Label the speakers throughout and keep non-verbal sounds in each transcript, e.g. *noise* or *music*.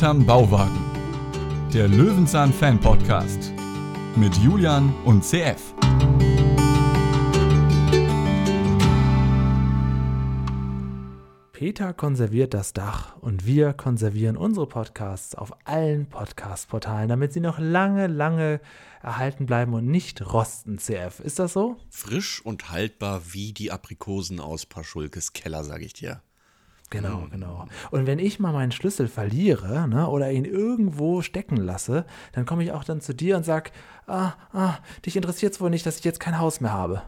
Speaker 1: Hinterm Bauwagen. Der Löwenzahn Fan Podcast mit Julian und CF.
Speaker 2: Peter konserviert das Dach und wir konservieren unsere Podcasts auf allen Podcast-Portalen, damit sie noch lange, lange erhalten bleiben und nicht rosten, CF. Ist das so?
Speaker 3: Frisch und haltbar wie die Aprikosen aus Paschulkes Keller, sag ich dir.
Speaker 2: Genau, genau. Und wenn ich mal meinen Schlüssel verliere ne, oder ihn irgendwo stecken lasse, dann komme ich auch dann zu dir und sag, ah, ah, dich interessiert es wohl nicht, dass ich jetzt kein Haus mehr habe.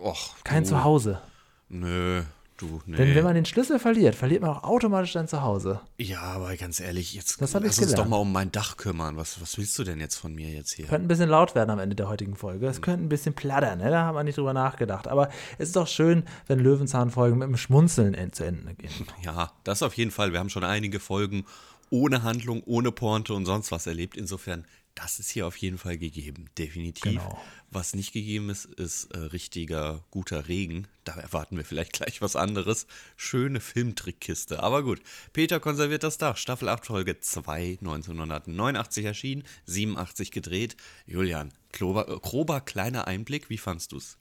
Speaker 3: Och,
Speaker 2: Kein
Speaker 3: du,
Speaker 2: Zuhause.
Speaker 3: Nö, du, nee.
Speaker 2: Denn wenn man den Schlüssel verliert, verliert man auch automatisch dein Zuhause.
Speaker 3: ja, aber ganz ehrlich, jetzt
Speaker 2: Das
Speaker 3: lass uns doch mal um mein Dach kümmern. Was, was willst du denn jetzt von mir jetzt hier?
Speaker 2: Könnte ein bisschen laut werden am Ende der heutigen Folge. Es könnte ein bisschen plattern, ne? da haben wir nicht drüber nachgedacht. Aber es ist doch schön, wenn Löwenzahnfolgen mit einem Schmunzeln end- zu Ende gehen. *laughs*
Speaker 3: Ja, das auf jeden Fall. Wir haben schon einige Folgen ohne Handlung, ohne Pointe und sonst was erlebt. Insofern, das ist hier auf jeden Fall gegeben. Definitiv.
Speaker 2: Genau.
Speaker 3: Was nicht gegeben ist, ist äh, richtiger, guter Regen. Da erwarten wir vielleicht *laughs* gleich was anderes. Schöne Filmtrickkiste. Aber gut. Peter konserviert das Dach. Staffel 8, Folge 2, 1989 erschienen, 87 gedreht. Julian, grober, äh, grober kleiner Einblick. Wie fandst du's?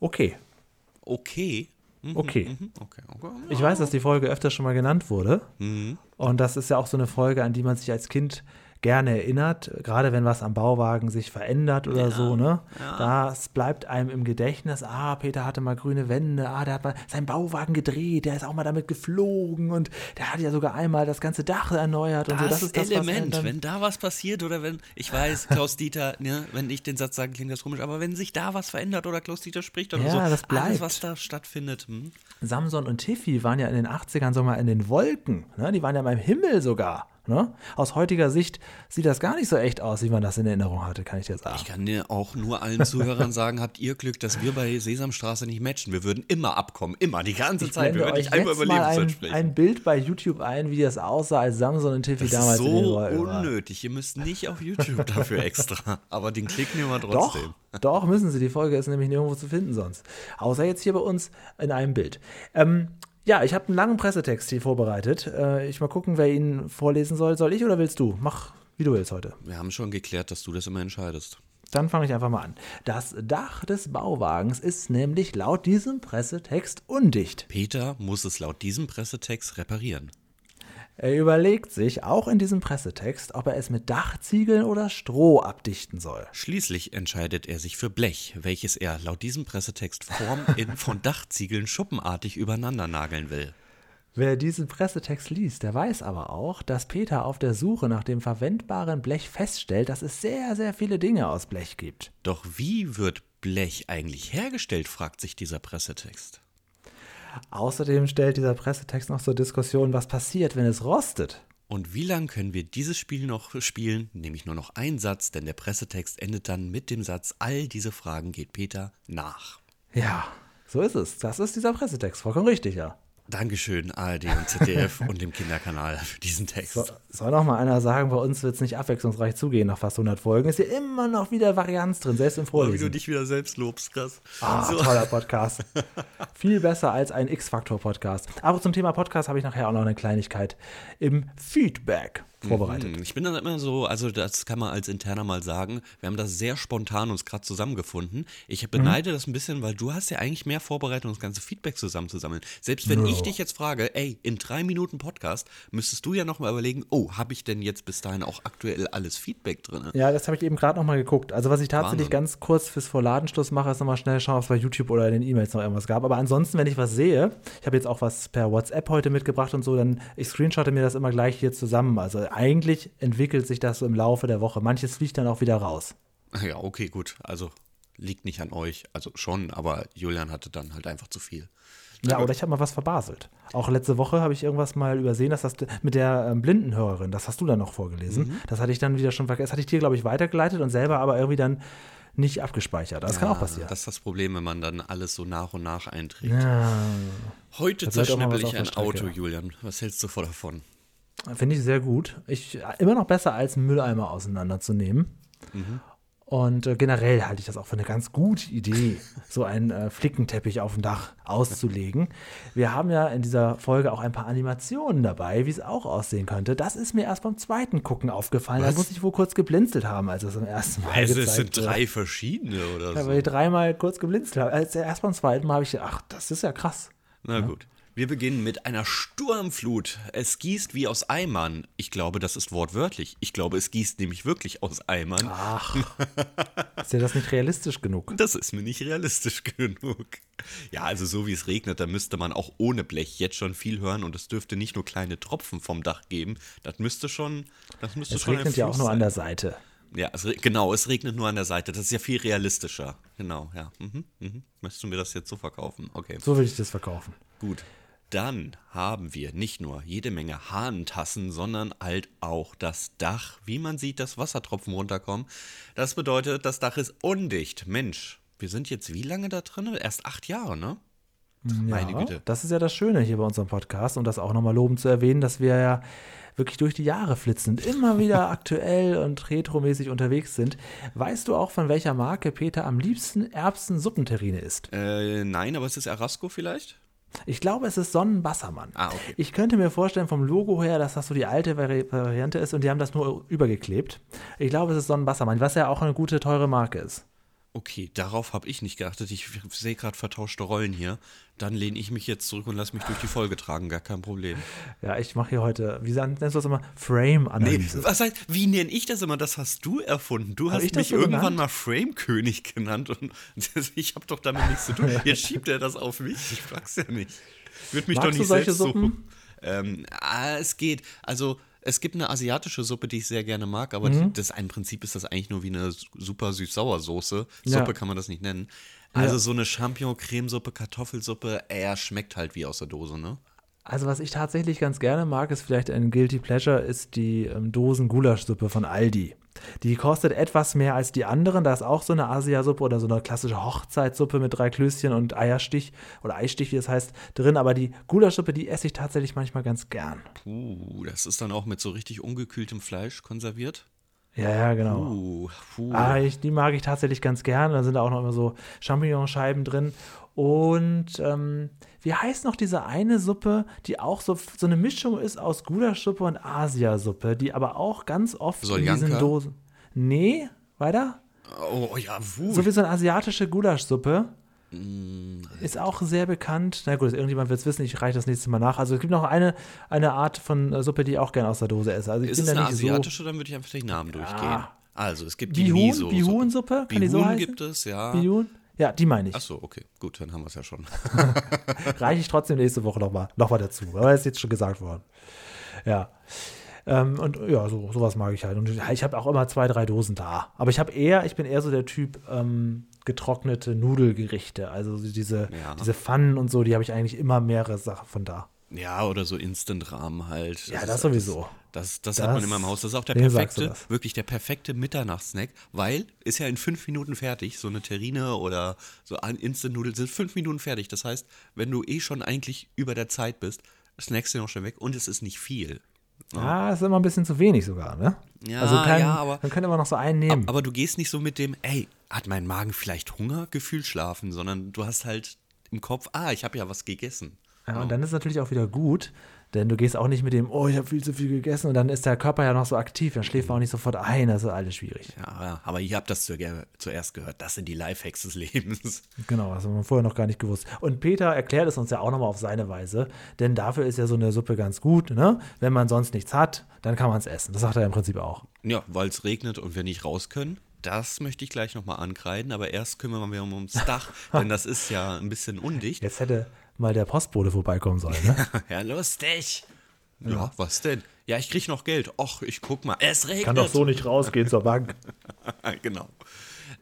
Speaker 2: Okay,
Speaker 3: Okay. Mhm,
Speaker 2: okay.
Speaker 3: mhm, Okay, okay.
Speaker 2: Ich weiß, dass die Folge öfter schon mal genannt wurde.
Speaker 3: Mhm.
Speaker 2: Und das ist ja auch so eine Folge, an die man sich als Kind gerne erinnert, gerade wenn was am Bauwagen sich verändert oder so, ne? Das bleibt einem im Gedächtnis. Ah, Peter hatte mal grüne Wände, ah, der hat mal seinen Bauwagen gedreht, der ist auch mal damit geflogen und der hat ja sogar einmal das ganze Dach erneuert und so.
Speaker 3: das,
Speaker 2: Das ist das, was
Speaker 3: Element,
Speaker 2: dann-
Speaker 3: wenn da was passiert oder wenn, ich weiß, Klaus Dieter, *laughs* ne, wenn ich den Satz sage, klingt das komisch, aber wenn sich da was verändert oder Klaus Dieter spricht oder
Speaker 2: Ja,
Speaker 3: so,
Speaker 2: das bleibt.
Speaker 3: alles, was da stattfindet, hm?
Speaker 2: Samson und Tiffy waren ja in den 80ern so mal in den Wolken. Ne? Die waren ja mal im Himmel sogar. Ne? Aus heutiger Sicht sieht das gar nicht so echt aus, wie man das in Erinnerung hatte, kann ich dir sagen.
Speaker 3: Ich kann dir auch nur allen Zuhörern *laughs* sagen, habt ihr Glück, dass wir bei Sesamstraße nicht matchen. Wir würden immer abkommen, immer, die ganze
Speaker 2: Ich
Speaker 3: Zeit. Wir würden nicht einmal über
Speaker 2: mal
Speaker 3: Lebenszeit
Speaker 2: ein,
Speaker 3: sprechen.
Speaker 2: ein Bild bei YouTube ein, wie das aussah, als Samson und Tiffy
Speaker 3: das
Speaker 2: damals
Speaker 3: ist so unnötig. Ihr müsst nicht auf YouTube dafür *laughs* extra. Aber den Klick nehmen wir
Speaker 2: Doch,
Speaker 3: trotzdem.
Speaker 2: doch, müssen sie. Die Folge ist nämlich nirgendwo zu finden sonst. Außer jetzt hier bei uns in einem Bild. Ähm, ja, ich habe einen langen Pressetext hier vorbereitet. Äh, ich mal gucken, wer ihn vorlesen soll. Soll ich oder willst du? Mach, wie du willst heute.
Speaker 3: Wir haben schon geklärt, dass du das immer entscheidest.
Speaker 2: Dann fange ich einfach mal an. Das Dach des Bauwagens ist nämlich laut diesem Pressetext undicht.
Speaker 3: Peter muss es laut diesem Pressetext reparieren.
Speaker 2: Er überlegt sich auch in diesem Pressetext, ob er es mit Dachziegeln oder Stroh abdichten soll.
Speaker 3: Schließlich entscheidet er sich für Blech, welches er laut diesem Pressetext Form *laughs* in von Dachziegeln schuppenartig übereinander nageln will.
Speaker 2: Wer diesen Pressetext liest, der weiß aber auch, dass Peter auf der Suche nach dem verwendbaren Blech feststellt, dass es sehr, sehr viele Dinge aus Blech gibt.
Speaker 3: Doch wie wird Blech eigentlich hergestellt, fragt sich dieser Pressetext.
Speaker 2: Außerdem stellt dieser Pressetext noch zur Diskussion, was passiert, wenn es rostet.
Speaker 3: Und wie lang können wir dieses Spiel noch spielen? Nämlich nur noch ein Satz, denn der Pressetext endet dann mit dem Satz, all diese Fragen geht Peter nach.
Speaker 2: Ja, so ist es. Das ist dieser Pressetext. Vollkommen richtig, ja.
Speaker 3: Dankeschön, ARD und ZDF und dem Kinderkanal für diesen Text.
Speaker 2: So, soll noch mal einer sagen, bei uns wird es nicht abwechslungsreich zugehen nach fast 100 Folgen. Ist hier immer noch wieder Varianz drin, selbst im
Speaker 3: Oh, wie du
Speaker 2: Vorlesen.
Speaker 3: dich wieder selbst lobst, krass.
Speaker 2: Ah, toller Podcast. *laughs* Viel besser als ein X-Faktor-Podcast. Aber zum Thema Podcast habe ich nachher auch noch eine Kleinigkeit im Feedback vorbereitet.
Speaker 3: Hm, Ich bin dann immer so, also das kann man als Interner mal sagen, wir haben das sehr spontan uns gerade zusammengefunden. Ich beneide das ein bisschen, weil du hast ja eigentlich mehr vorbereitet, um das ganze Feedback zusammenzusammeln. Selbst wenn ich dich jetzt frage, ey, in drei Minuten Podcast, müsstest du ja nochmal überlegen, oh, habe ich denn jetzt bis dahin auch aktuell alles Feedback drin?
Speaker 2: Ja, das habe ich eben gerade noch mal geguckt. Also was ich tatsächlich
Speaker 3: Wahnsinn.
Speaker 2: ganz kurz fürs Vorladenschluss mache, ist nochmal schnell schauen, ob es bei YouTube oder in den E-Mails noch irgendwas gab. Aber ansonsten, wenn ich was sehe, ich habe jetzt auch was per WhatsApp heute mitgebracht und so, dann ich screenshotte mir das immer gleich hier zusammen. Also eigentlich entwickelt sich das so im Laufe der Woche. Manches fliegt dann auch wieder raus.
Speaker 3: Ja, okay, gut. Also liegt nicht an euch, also schon, aber Julian hatte dann halt einfach zu viel.
Speaker 2: Ja, oder ich habe mal was verbaselt. Auch letzte Woche habe ich irgendwas mal übersehen, dass das mit der ähm, Blindenhörerin, das hast du dann noch vorgelesen. Das hatte ich dann wieder schon vergessen. Das hatte ich dir, glaube ich, weitergeleitet und selber aber irgendwie dann nicht abgespeichert. Das kann auch passieren.
Speaker 3: Das ist das Problem, wenn man dann alles so nach und nach einträgt.
Speaker 2: ja,
Speaker 3: Heute
Speaker 2: was
Speaker 3: ich ein. Auto, Julian. Was hältst du davon?
Speaker 2: Finde ich sehr gut. Ich, immer noch besser als einen Mülleimer auseinanderzunehmen. Und äh, generell halte ich das auch für eine ganz gute Idee, so einen äh, Flickenteppich auf dem Dach auszulegen. Wir haben ja in dieser Folge auch ein paar Animationen dabei, wie es auch aussehen könnte. Das ist mir erst beim zweiten Gucken aufgefallen.
Speaker 3: Was?
Speaker 2: Da muss ich wohl kurz geblinzelt haben, als es am ersten Mal
Speaker 3: Also es sind drei verschiedene oder
Speaker 2: Ja,
Speaker 3: so.
Speaker 2: weil ich dreimal kurz geblinzelt habe. Als erst beim zweiten Mal habe ich gedacht, ach, das ist ja krass.
Speaker 3: Na gut. Wir beginnen mit einer Sturmflut. Es gießt wie aus Eimern. Ich glaube, das ist wortwörtlich. Ich glaube, es gießt nämlich wirklich aus Eimern.
Speaker 2: Ach, *laughs* ist ja das nicht realistisch genug?
Speaker 3: Das ist mir nicht realistisch *laughs* genug. Ja, also so wie es regnet, da müsste man auch ohne Blech jetzt schon viel hören und es dürfte nicht nur kleine Tropfen vom Dach geben. Das müsste schon, das müsste
Speaker 2: Es
Speaker 3: schon
Speaker 2: regnet ja auch nur
Speaker 3: sein.
Speaker 2: an der Seite.
Speaker 3: Ja, es, genau, es regnet nur an der Seite. Das ist ja viel realistischer. Genau, ja. Mhm, mhm. Möchtest du mir das jetzt so verkaufen? Okay.
Speaker 2: So will ich das verkaufen.
Speaker 3: Gut. Dann haben wir nicht nur jede Menge Hahnentassen, sondern halt auch das Dach. Wie man sieht, dass Wassertropfen runterkommen. Das bedeutet, das Dach ist undicht. Mensch, wir sind jetzt wie lange da drin? Erst acht Jahre, ne? Meine
Speaker 2: Ja,
Speaker 3: Güte.
Speaker 2: Das ist ja das Schöne hier bei unserem Podcast, um das auch nochmal lobend zu erwähnen, dass wir ja wirklich durch die Jahre flitzen und immer wieder *laughs* aktuell und retromäßig unterwegs sind. Weißt du auch, von welcher Marke Peter am liebsten Erbsen-Suppenterrine isst?
Speaker 3: Äh, nein, aber es ist Erasco vielleicht?
Speaker 2: Ich glaube, es ist Sonnenbassermann.
Speaker 3: Ah, okay.
Speaker 2: Ich könnte mir vorstellen vom Logo her, dass das so die alte Vari Variante ist und die haben das nur übergeklebt. Ich glaube, es ist Sonnenbassermann, was ja auch eine gute, teure Marke ist.
Speaker 3: Okay, darauf habe ich nicht geachtet. Ich sehe gerade vertauschte Rollen hier. Dann lehne ich mich jetzt zurück und lasse mich durch die Folge tragen. Gar kein Problem.
Speaker 2: Ja, ich mache hier heute, wie nennst du das immer?
Speaker 3: Nee,
Speaker 2: Frame-Analyse.
Speaker 3: was heißt, wie nenne ich das immer? Das hast du erfunden. Du
Speaker 2: Hab
Speaker 3: hast mich
Speaker 2: so
Speaker 3: irgendwann
Speaker 2: genannt?
Speaker 3: mal Frame-König genannt und *laughs* ich habe doch damit nichts zu tun. Jetzt schiebt er das auf mich. Ich frag's ja nicht. Würde mich
Speaker 2: Magst
Speaker 3: doch
Speaker 2: du
Speaker 3: nicht
Speaker 2: solche
Speaker 3: selbst
Speaker 2: Suppen?
Speaker 3: suchen. Ähm, ah, es geht. Also es gibt eine asiatische Suppe, die ich sehr gerne mag, aber
Speaker 2: Mhm.
Speaker 3: das im Prinzip ist das eigentlich nur wie eine super süß-sauer-Soße.
Speaker 2: Ja.
Speaker 3: Suppe kann man das nicht nennen. Also
Speaker 2: Ja.
Speaker 3: so eine Champignon-Cremesuppe, Kartoffelsuppe, er schmeckt halt wie aus der Dose, ne?
Speaker 2: Also was ich tatsächlich ganz gerne mag, ist vielleicht ein Guilty Pleasure, ist die ähm, Dosen-Gulaschsuppe von Aldi. Die kostet etwas mehr als die anderen. Da ist auch so eine Asiasuppe oder so eine klassische Hochzeitssuppe mit drei Klößchen und Eierstich oder Eistich, wie es heißt, drin. Aber die Gulaschsuppe, die esse ich tatsächlich manchmal ganz gern.
Speaker 3: Puh, das ist dann auch mit so richtig ungekühltem Fleisch konserviert.
Speaker 2: Ja, ja, genau.
Speaker 3: Puh, puh.
Speaker 2: Ah, ich, die mag ich tatsächlich ganz gern. Da sind auch noch immer so Champignonscheiben drin. Und ähm, wie heißt noch diese eine Suppe, die auch so, so eine Mischung ist aus Gulaschsuppe und Asiasuppe, die aber auch ganz oft in
Speaker 3: Soljanka?
Speaker 2: diesen Dosen. Nee, weiter?
Speaker 3: Oh ja, puh.
Speaker 2: So wie so eine asiatische Gulaschsuppe.
Speaker 3: Mm,
Speaker 2: Ist auch sehr bekannt. Na gut, irgendjemand wird es wissen, ich reiche das nächste Mal nach. Also es gibt noch eine, eine Art von äh, Suppe, die ich auch gerne aus der Dose esse. Also ich
Speaker 3: ist
Speaker 2: bin
Speaker 3: es
Speaker 2: da
Speaker 3: eine
Speaker 2: nicht so.
Speaker 3: asiatische, dann würde ich einfach den Namen durchgehen. Also, es gibt die
Speaker 2: Bihun,
Speaker 3: Miso.
Speaker 2: Bihun-Suppe, kann die so
Speaker 3: Bihun
Speaker 2: heißen?
Speaker 3: gibt es, ja.
Speaker 2: Bihun? Ja, die meine ich.
Speaker 3: Achso, okay, gut, dann haben wir es ja schon. *laughs*
Speaker 2: reiche ich trotzdem nächste Woche nochmal noch mal dazu. Aber ist jetzt schon gesagt worden. Ja. Ähm, und ja, so, sowas mag ich halt. Und ich habe auch immer zwei, drei Dosen da. Aber ich habe eher, ich bin eher so der Typ ähm, getrocknete Nudelgerichte. Also so diese,
Speaker 3: Ja.
Speaker 2: diese Pfannen und so, die habe ich eigentlich immer mehrere Sachen von da.
Speaker 3: Ja, oder so Instant-Rahmen halt.
Speaker 2: Ja,
Speaker 3: ist-
Speaker 2: das sowieso.
Speaker 3: Das, das,
Speaker 2: Das-
Speaker 3: hat man immer im Haus. Das ist auch der perfekte,
Speaker 2: das?
Speaker 3: wirklich der perfekte Mitternachtssnack, weil ist ja in fünf Minuten fertig. So eine Terrine oder so ein Instant-Nudeln sind fünf Minuten fertig. Das heißt, wenn du eh schon eigentlich über der Zeit bist, snackst du noch schon weg und es ist nicht viel.
Speaker 2: Ah, ist immer ein bisschen zu wenig sogar, ne?
Speaker 3: Ja,
Speaker 2: also kann,
Speaker 3: ja, aber-
Speaker 2: man könnte immer noch so einen nehmen.
Speaker 3: Aber du gehst nicht so mit dem, ey, hat mein Magen vielleicht Hunger, Gefühl schlafen, sondern du hast halt im Kopf, ah, ich habe ja was gegessen.
Speaker 2: Ja, und dann ist natürlich auch wieder gut, denn du gehst auch nicht mit dem, oh, ich habe viel zu viel gegessen und dann ist der Körper ja noch so aktiv, dann schläft man auch nicht sofort ein, das ist alles schwierig.
Speaker 3: Ja, aber ihr habt das zu, zuerst gehört. Das sind die Lifehacks des Lebens. *laughs*
Speaker 2: Genau, das haben wir vorher noch gar nicht gewusst. Und Peter erklärt es uns ja auch nochmal auf seine Weise, denn dafür ist ja so eine Suppe ganz gut, ne? Wenn man sonst nichts hat, dann kann man es essen. Das sagt er im Prinzip auch.
Speaker 3: Ja, weil es regnet und wir nicht raus können. Das möchte ich gleich nochmal ankreiden, aber erst kümmern wir uns ums Dach, *laughs* denn das ist ja ein bisschen undicht.
Speaker 2: Jetzt hätte mal der Postbote vorbeikommen sollen, ne? *laughs*
Speaker 3: Ja, lustig. Ja, was denn? Ja, ich krieg noch Geld. Och, ich guck mal. Es regnet.
Speaker 2: Kann doch so nicht rausgehen zur Bank. *laughs*
Speaker 3: genau.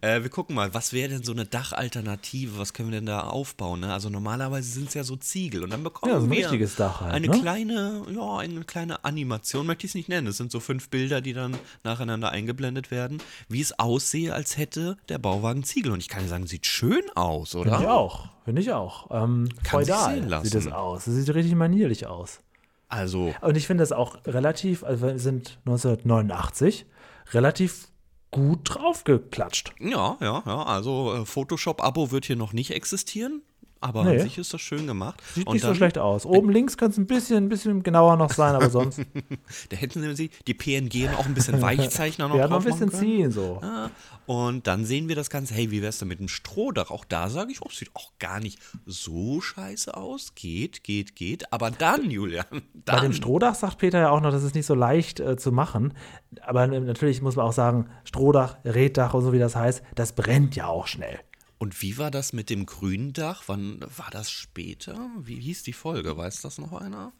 Speaker 3: Äh, wir gucken mal, was wäre denn so eine Dachalternative? Was können wir denn da aufbauen? Ne? Also normalerweise sind es ja so Ziegel und dann bekommen
Speaker 2: Ja, so ein
Speaker 3: wir
Speaker 2: richtiges Dach halt,
Speaker 3: eine
Speaker 2: ne?
Speaker 3: kleine, ja, eine kleine Animation, möchte ich es nicht nennen. Es sind so fünf Bilder, die dann nacheinander eingeblendet werden, wie es aussehe, als hätte der Bauwagen Ziegel. Und ich kann sagen, sieht schön aus, oder?
Speaker 2: Finde ich auch. Finde ich auch. Ähm,
Speaker 3: Kann
Speaker 2: feudal
Speaker 3: sehen lassen.
Speaker 2: sieht es aus. Es sieht richtig manierlich aus.
Speaker 3: Also,
Speaker 2: Und ich finde das auch relativ, also wir sind 1989, relativ gut draufgeklatscht.
Speaker 3: Ja, ja, ja. Also äh, Photoshop-Abo wird hier noch nicht existieren. Aber
Speaker 2: Nee.
Speaker 3: an sich ist das schön gemacht.
Speaker 2: Sieht
Speaker 3: Und
Speaker 2: nicht so
Speaker 3: dann-
Speaker 2: schlecht aus. Oben links könnte es ein bisschen, ein bisschen genauer noch sein, aber sonst. *laughs*
Speaker 3: Da hätten sie die PNG noch ein bisschen *laughs* Weichzeichner noch
Speaker 2: Wir haben noch
Speaker 3: drauf
Speaker 2: ein bisschen ziehen so.
Speaker 3: Ja, und dann sehen wir das Ganze, hey, wie wär's denn mit dem Strohdach? Auch da sage ich, oh, sieht auch gar nicht so scheiße aus. Geht, geht, geht. Aber dann, Julian, dann.
Speaker 2: Bei dem Strohdach sagt Peter ja auch noch, das ist nicht so leicht äh, zu machen. Aber natürlich muss man auch sagen, Strohdach, Reddach und so wie das heißt, das brennt ja auch schnell.
Speaker 3: Und wie war das mit dem grünen Dach? Wann war das später? Wie hieß die Folge? Weiß das noch einer?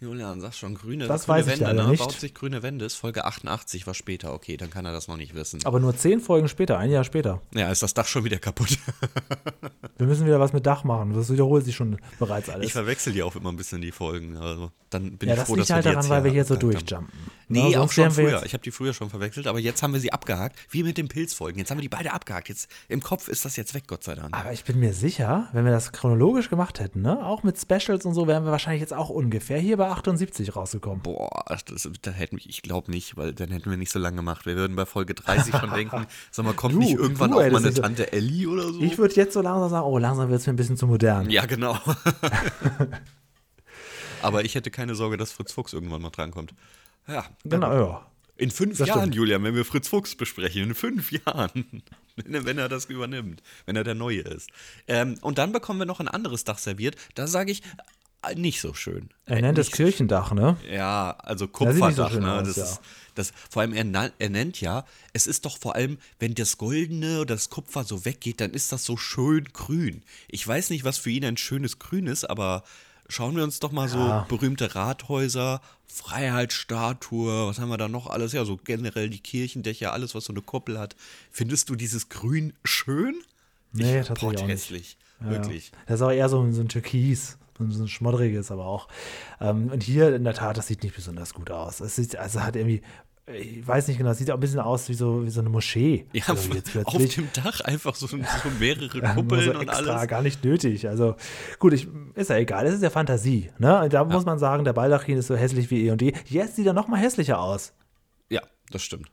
Speaker 3: Julian, sag schon, grüne,
Speaker 2: Das
Speaker 3: grüne
Speaker 2: weiß ich
Speaker 3: Wände, ne?
Speaker 2: nicht.
Speaker 3: Baut sich grüne Wände, ist Folge 88, war später. Okay, dann kann er das noch nicht wissen.
Speaker 2: Aber nur zehn Folgen später, ein Jahr später.
Speaker 3: Ja, ist das Dach schon wieder kaputt. *laughs*
Speaker 2: Wir müssen wieder was mit Dach machen. Das wiederholt sich schon bereits alles.
Speaker 3: Ich verwechsel die auch immer ein bisschen, die Folgen. Also, dann bin
Speaker 2: ja,
Speaker 3: ich
Speaker 2: das
Speaker 3: froh,
Speaker 2: liegt
Speaker 3: dass
Speaker 2: halt
Speaker 3: wir die
Speaker 2: daran,
Speaker 3: jetzt
Speaker 2: weil wir hier so durchjumpen.
Speaker 3: Nee,
Speaker 2: Ja,
Speaker 3: auch schon früher. Ich habe die früher schon verwechselt, aber jetzt haben wir sie abgehakt, wie mit den Pilzfolgen. Jetzt haben wir die beide abgehakt. Jetzt im Kopf ist das jetzt weg, Gott sei Dank.
Speaker 2: Aber ich bin mir sicher, wenn wir das chronologisch gemacht hätten, ne, auch mit Specials und so, wären wir wahrscheinlich jetzt auch ungefähr hier bei 78 rausgekommen.
Speaker 3: Boah, das, da hätten wir, ich glaube nicht, weil dann hätten wir nicht so lange gemacht. Wir würden bei Folge 30 schon *laughs* denken, sag mal, kommt
Speaker 2: Du,
Speaker 3: nicht irgendwann
Speaker 2: du
Speaker 3: auch
Speaker 2: hättest
Speaker 3: mal eine
Speaker 2: diese-
Speaker 3: Tante Ellie oder so?
Speaker 2: Ich würde jetzt so langsam sagen, oh, langsam wird es mir ein bisschen zu modern.
Speaker 3: ja, genau. *laughs* aber ich hätte keine Sorge, dass Fritz Fuchs irgendwann mal drankommt. Ja,
Speaker 2: Genau, ja.
Speaker 3: In fünf
Speaker 2: Das
Speaker 3: Jahren,
Speaker 2: stimmt.
Speaker 3: Julian, wenn wir Fritz Fuchs besprechen, in fünf *laughs* Jahren, wenn er das übernimmt, wenn er der Neue ist. Ähm, und dann bekommen wir noch ein anderes Dach serviert. Da sage ich, nicht so schön.
Speaker 2: Er nennt es
Speaker 3: Nicht-
Speaker 2: Kirchendach, ne?
Speaker 3: Ja, also
Speaker 2: so
Speaker 3: Kupferdach.
Speaker 2: schön
Speaker 3: ne?
Speaker 2: aus,
Speaker 3: das
Speaker 2: ja.
Speaker 3: ist, das, vor allem, er, er nennt ja, es ist doch vor allem, wenn das Goldene oder das Kupfer so weggeht, dann ist das so schön grün. Ich weiß nicht, was für ihn ein schönes Grün ist, aber schauen wir uns doch mal
Speaker 2: Ja.
Speaker 3: so berühmte Rathäuser, Freiheitsstatue, was haben wir da noch alles? Ja, so generell die Kirchendächer, alles, was so eine Kuppel hat. Findest du dieses Grün schön?
Speaker 2: Nee,
Speaker 3: ich,
Speaker 2: tatsächlich
Speaker 3: boah, hässlich.
Speaker 2: Ja,
Speaker 3: Wirklich.
Speaker 2: Das ist auch eher so, ein- so ein Türkis, so ein, schmoddriges aber auch. Ähm, und hier in der Tat, das sieht nicht besonders gut aus. Es sieht, also hat irgendwie, ich weiß nicht genau, es sieht auch ein bisschen aus wie so, wie so eine Moschee.
Speaker 3: Ja,
Speaker 2: also *laughs*
Speaker 3: auf dem Dach einfach so, *laughs* so mehrere
Speaker 2: Ja,
Speaker 3: Kuppeln
Speaker 2: so
Speaker 3: und
Speaker 2: extra,
Speaker 3: alles.
Speaker 2: gar nicht nötig. Also gut, ich, ist ja egal, es ist ja Fantasie. Ne? Und Da muss man sagen, der Baldachin ist so hässlich wie eh und je. Jetzt sieht er noch mal hässlicher aus.
Speaker 3: Ja, das stimmt.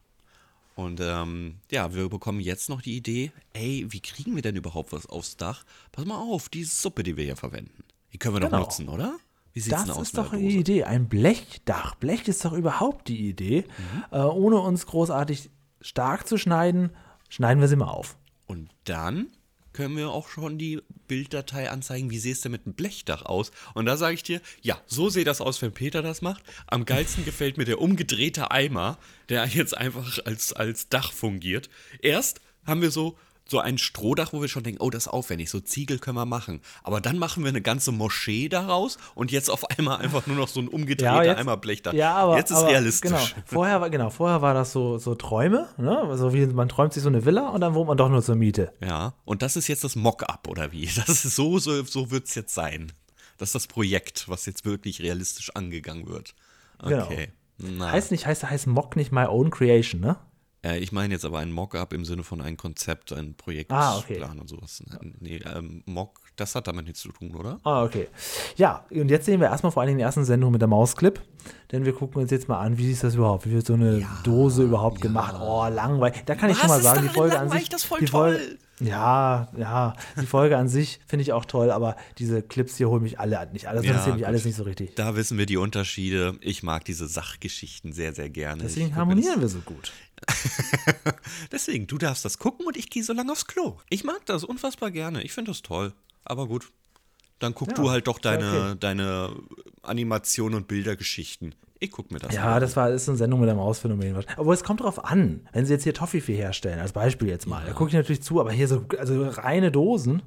Speaker 3: Und ähm, ja, wir bekommen jetzt noch die Idee, ey, wie kriegen wir denn überhaupt was aufs Dach? Pass mal auf, die Suppe, die wir hier verwenden. Die können wir doch
Speaker 2: Genau.
Speaker 3: nutzen, oder? Wie sieht's
Speaker 2: Das
Speaker 3: denn aus
Speaker 2: ist doch
Speaker 3: Dose?
Speaker 2: Idee. Ein Blechdach. Blech ist doch überhaupt die Idee.
Speaker 3: Mhm.
Speaker 2: Äh, ohne uns großartig stark zu schneiden, schneiden wir sie mal auf.
Speaker 3: Und dann können wir auch schon die Bilddatei anzeigen, wie sähe es denn mit einem Blechdach aus? Und da sage ich dir, ja, so sieht das aus, wenn Peter das macht. Am geilsten *laughs* gefällt mir der umgedrehte Eimer, der jetzt einfach als, als Dach fungiert. Erst haben wir so, so ein Strohdach, wo wir schon denken, oh, das ist aufwendig, so Ziegel können wir machen. Aber dann machen wir eine ganze Moschee daraus und jetzt auf einmal einfach nur noch so ein umgedrehter Eimerblechdach.
Speaker 2: Ja, aber,
Speaker 3: jetzt ist
Speaker 2: aber,
Speaker 3: realistisch.
Speaker 2: Genau. Vorher, war- genau, vorher war das so, so Träume, ne? so wie man träumt sich so eine Villa und dann wohnt man doch nur zur Miete.
Speaker 3: Ja, und das ist jetzt das Mock-up, oder wie? *laughs* Das ist so, so, so wird es jetzt sein. Das ist das Projekt, was jetzt wirklich realistisch angegan wird.
Speaker 2: Genau.
Speaker 3: Okay. Na,
Speaker 2: Heißt nicht, heißt, heißt Mock nicht My Own Creation, ne?
Speaker 3: Äh, ich meine jetzt aber ein Mock-up im Sinne von ein Konzept, ein Projektplan
Speaker 2: Ah, okay.
Speaker 3: und sowas. Nee, ähm, Mock, das hat damit nichts zu tun, oder?
Speaker 2: Ah, okay. Ja, und jetzt sehen wir erstmal vor allen Dingen die ersten Sendung mit der Mausclip. Denn wir gucken uns jetzt mal an, wie ist das überhaupt? Wie wird so eine Dose überhaupt gemacht? Oh, langweilig. Da kann ich
Speaker 3: Was
Speaker 2: schon mal sagen, die Folge an sich.
Speaker 3: Das voll
Speaker 2: die Folge,
Speaker 3: toll.
Speaker 2: Ja, ja, die Folge an sich finde ich auch toll, aber diese Clips hier holen mich alle nicht. Alles interessiert mich alles nicht so richtig.
Speaker 3: Da wissen wir die Unterschiede. Ich mag diese Sachgeschichten sehr, sehr gerne.
Speaker 2: Deswegen
Speaker 3: Ich
Speaker 2: harmonieren wir so gut. *laughs* *laughs*
Speaker 3: Deswegen, du darfst das gucken und ich gehe so lange aufs Klo. Ich mag das unfassbar gerne. Ich finde das toll. Aber gut. Dann guck
Speaker 2: Ja,
Speaker 3: du halt doch
Speaker 2: ja
Speaker 3: deine,
Speaker 2: okay.
Speaker 3: deine Animation und Bildergeschichten. Ich guck mir das
Speaker 2: Ja,
Speaker 3: an.
Speaker 2: das war das ist eine Sendung mit einem Mausphänomen. Aber es kommt drauf an. Wenn sie jetzt hier Toffifee herstellen, als Beispiel jetzt mal, da gucke ich natürlich zu, aber hier so also reine Dosen.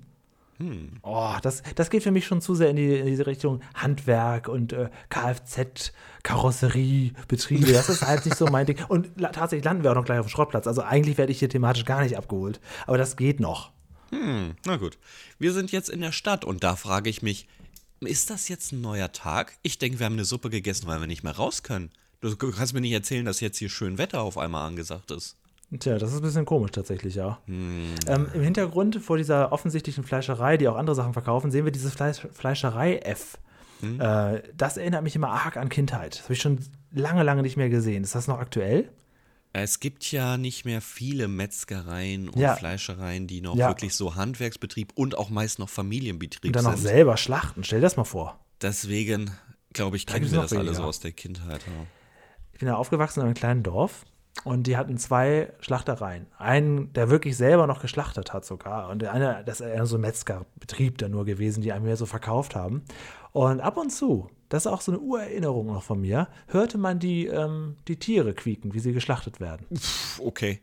Speaker 3: Hm.
Speaker 2: Oh, das, das geht für mich schon zu sehr in, die, in diese Richtung Handwerk und äh, Kfz, Karosserie, Betriebe. Das ist halt nicht so mein Ding. Und tatsächlich landen wir auch noch gleich auf dem Schrottplatz. Also eigentlich werde ich hier thematisch gar nicht abgeholt. Aber das geht noch.
Speaker 3: Hm, na gut. Wir sind jetzt in der Stadt und da frage ich mich, ist das jetzt ein neuer Tag? Ich denke, wir haben eine Suppe gegessen, weil wir nicht mehr raus können. Du kannst mir nicht erzählen, dass jetzt hier schön Wetter auf einmal angesagt ist.
Speaker 2: Tja, das ist ein bisschen komisch tatsächlich, ja.
Speaker 3: Hm.
Speaker 2: Ähm, Im Hintergrund vor dieser offensichtlichen Fleischerei, die auch andere Sachen verkaufen, sehen wir dieses Fleisch Fleischerei-F.
Speaker 3: Hm.
Speaker 2: Äh, das erinnert mich immer arg an Kindheit. Das habe ich schon lange, lange nicht mehr gesehen. Ist das noch aktuell?
Speaker 3: Es gibt ja nicht mehr viele Metzgereien und
Speaker 2: Ja.
Speaker 3: Fleischereien, die noch
Speaker 2: Ja.
Speaker 3: wirklich so Handwerksbetrieb und auch meist noch Familienbetrieb
Speaker 2: Und dann noch
Speaker 3: sind.
Speaker 2: selber schlachten. Stell dir das mal vor.
Speaker 3: Deswegen, glaube ich, kennen wir das alle so aus der Kindheit. Ja.
Speaker 2: Ich bin ja aufgewachsen in einem kleinen Dorf und die hatten zwei Schlachtereien. Einen, der wirklich selber noch geschlachtet hat sogar. Und der eine, das ist so ein Metzgerbetrieb dann nur gewesen, die einem mehr so verkauft haben. Und ab und zu, das ist auch so eine Urerinnerung noch von mir, hörte man die, ähm, die Tiere quieken, wie sie geschlachtet werden.
Speaker 3: Okay.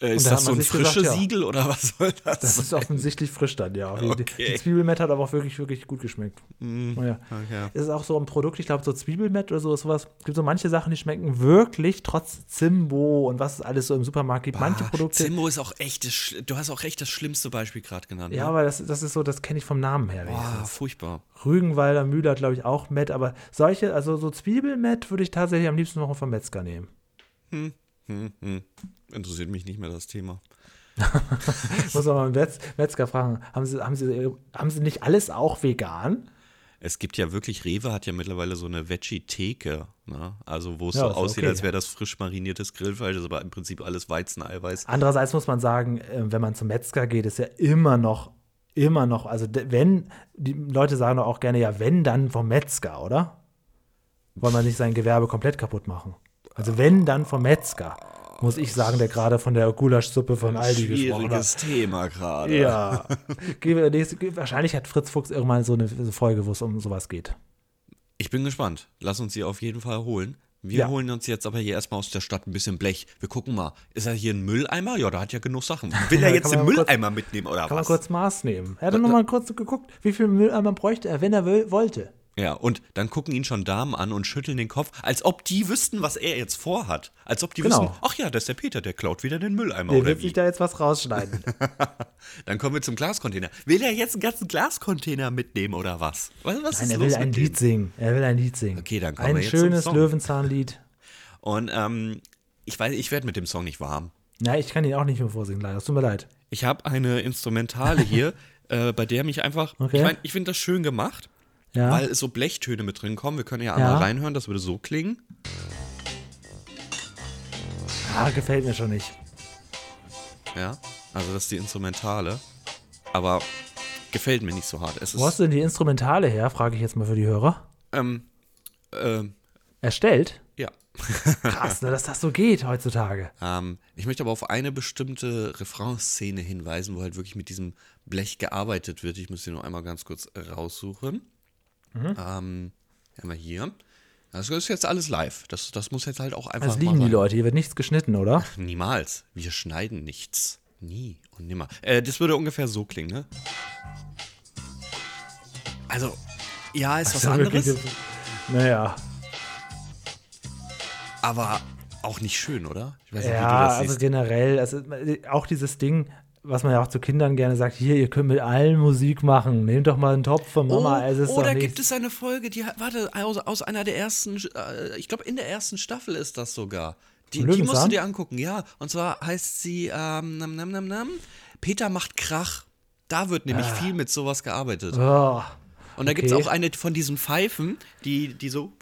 Speaker 3: Äh, ist
Speaker 2: da
Speaker 3: das so ein
Speaker 2: gesagt,
Speaker 3: frisches
Speaker 2: ja.
Speaker 3: Siegel oder was soll das?
Speaker 2: Das ist offensichtlich frisch dann, ja.
Speaker 3: Okay.
Speaker 2: die Zwiebelmett hat aber auch wirklich, wirklich gut geschmeckt. Naja.
Speaker 3: okay.
Speaker 2: Es ist auch so ein Produkt, ich glaube, so Zwiebelmett oder so, sowas. Es gibt so manche Sachen, die schmecken wirklich trotz Zimbo und was es alles so im Supermarkt gibt. Manche Produkte.
Speaker 3: Zimbo ist auch echt, du hast auch recht das schlimmste Beispiel gerade genannt.
Speaker 2: Ja,
Speaker 3: ne?
Speaker 2: aber das, das ist so, das kenne ich vom Namen her.
Speaker 3: Boah, furchtbar.
Speaker 2: Rügenwalder Mühle hat, glaube ich, auch Met, aber solche, also so Zwiebelmett würde ich tatsächlich am liebsten noch vom Metzger nehmen.
Speaker 3: Hm, hm. Interessiert mich nicht mehr das Thema. *laughs*
Speaker 2: Muss aber mal Metz, Metzger fragen, haben sie, haben, sie, haben sie nicht alles auch vegan?
Speaker 3: Es gibt ja wirklich, Rewe hat ja mittlerweile so eine Veggie-Theke, ne? Also wo es
Speaker 2: Ja,
Speaker 3: so aussieht,
Speaker 2: okay.
Speaker 3: als wäre das frisch mariniertes Grillfleisch, ist aber im Prinzip alles Weizeneiweiß.
Speaker 2: Andererseits muss man sagen, äh, wenn man zum Metzger geht, ist ja immer noch, immer noch, also wenn, die Leute sagen doch auch gerne, ja, wenn, dann vom Metzger, oder? Wollen wir nicht sein Gewerbe komplett kaputt machen? Also wenn, dann vom Metzger, muss ich sagen, der gerade von der Gulaschsuppe von Aldi gesprochen hat.
Speaker 3: Schwieriges Thema gerade.
Speaker 2: Ja. Wahrscheinlich hat Fritz Fuchs irgendwann so eine Folge, wo es um sowas geht.
Speaker 3: Ich bin gespannt. Lass uns sie auf jeden Fall holen. Wir
Speaker 2: Ja.
Speaker 3: holen uns jetzt aber hier erstmal aus der Stadt ein bisschen Blech. Wir gucken mal. Ist er hier ein Mülleimer? Ja, da hat ja genug Sachen. *laughs* Will er jetzt
Speaker 2: kann
Speaker 3: den
Speaker 2: man mal kurz-
Speaker 3: Mülleimer mitnehmen oder
Speaker 2: Kann man
Speaker 3: was?
Speaker 2: kurz Maß nehmen. Er hat nochmal kurz geguckt, wie viel Mülleimer bräuchte er, wenn er will, wollte.
Speaker 3: Ja, und dann gucken ihn schon Damen an und schütteln den Kopf, als ob die wüssten, was er jetzt vorhat. Als ob die
Speaker 2: Genau.
Speaker 3: wissen, ach ja, das ist der Peter, der klaut wieder den Mülleimer
Speaker 2: Der
Speaker 3: oder
Speaker 2: wird
Speaker 3: wie.
Speaker 2: sich da jetzt was rausschneiden. *laughs*
Speaker 3: Dann kommen wir zum Glascontainer. Will er jetzt einen ganzen Glascontainer mitnehmen oder was? Was, was
Speaker 2: Nein, er will ein Lied singen. Er will ein Lied singen.
Speaker 3: Okay, dann kommen
Speaker 2: Ein
Speaker 3: wir jetzt zum
Speaker 2: schönes. Löwenzahnlied. *laughs*
Speaker 3: Und ähm, ich weiß, ich werde mit dem Song nicht warm.
Speaker 2: Ja, ich kann ihn auch nicht mehr vorsingen, leider. Es tut mir leid.
Speaker 3: Ich habe eine Instrumentale hier, *laughs* äh, bei der mich einfach.
Speaker 2: Okay.
Speaker 3: Ich meine, ich finde das schön gemacht,
Speaker 2: Ja.
Speaker 3: weil es so Blechtöne mit drin kommen. Wir können ja
Speaker 2: Ja.
Speaker 3: einmal reinhören, das würde so klingen.
Speaker 2: ah, gefällt mir schon nicht.
Speaker 3: Ja, also das ist die Instrumentale. Aber gefällt mir nicht so hart.
Speaker 2: Wo hast du denn die Instrumentale her, frage ich jetzt mal für die Hörer.
Speaker 3: ähm, ähm,
Speaker 2: Erstellt?
Speaker 3: ja.
Speaker 2: Krass, ne, dass das so geht heutzutage.
Speaker 3: Ähm, ich möchte aber auf eine bestimmte Refrain-Szene hinweisen, wo halt wirklich mit diesem Blech gearbeitet wird. Ich muss sie nur einmal ganz kurz raussuchen.
Speaker 2: Mhm.
Speaker 3: Ähm, haben wir hier. Das ist jetzt alles live. Das, das muss jetzt halt auch einfach
Speaker 2: Das
Speaker 3: mal
Speaker 2: lieben die. Leute. Hier wird nichts geschnitten, oder?
Speaker 3: Niemals. Wir schneiden nichts. Nie und nimmer. Äh, das würde ungefähr so klingen, ne? Also, ja, ist was
Speaker 2: Ja,
Speaker 3: anderes,
Speaker 2: wirklich, Naja.
Speaker 3: aber auch nicht schön, oder? Ich weiß nicht, wie du
Speaker 2: Ja,
Speaker 3: das
Speaker 2: also generell, also auch dieses Ding, was man ja auch zu Kindern gerne sagt, hier, ihr könnt mit allen Musik machen. Nehmt doch mal einen Topf von Mama. es ist
Speaker 3: oh, da
Speaker 2: nichts.
Speaker 3: gibt es eine Folge, die warte, aus, aus einer der ersten, äh, ich glaube in der ersten Staffel ist das sogar. Die, die musst du dir angucken, ja. Und zwar heißt sie, ähm, nam, nam, nam, nam, Peter macht Krach. Da wird nämlich viel mit sowas gearbeitet.
Speaker 2: Oh,
Speaker 3: Und da gibt es
Speaker 2: okay.
Speaker 3: auch eine von diesen Pfeifen, die, die so.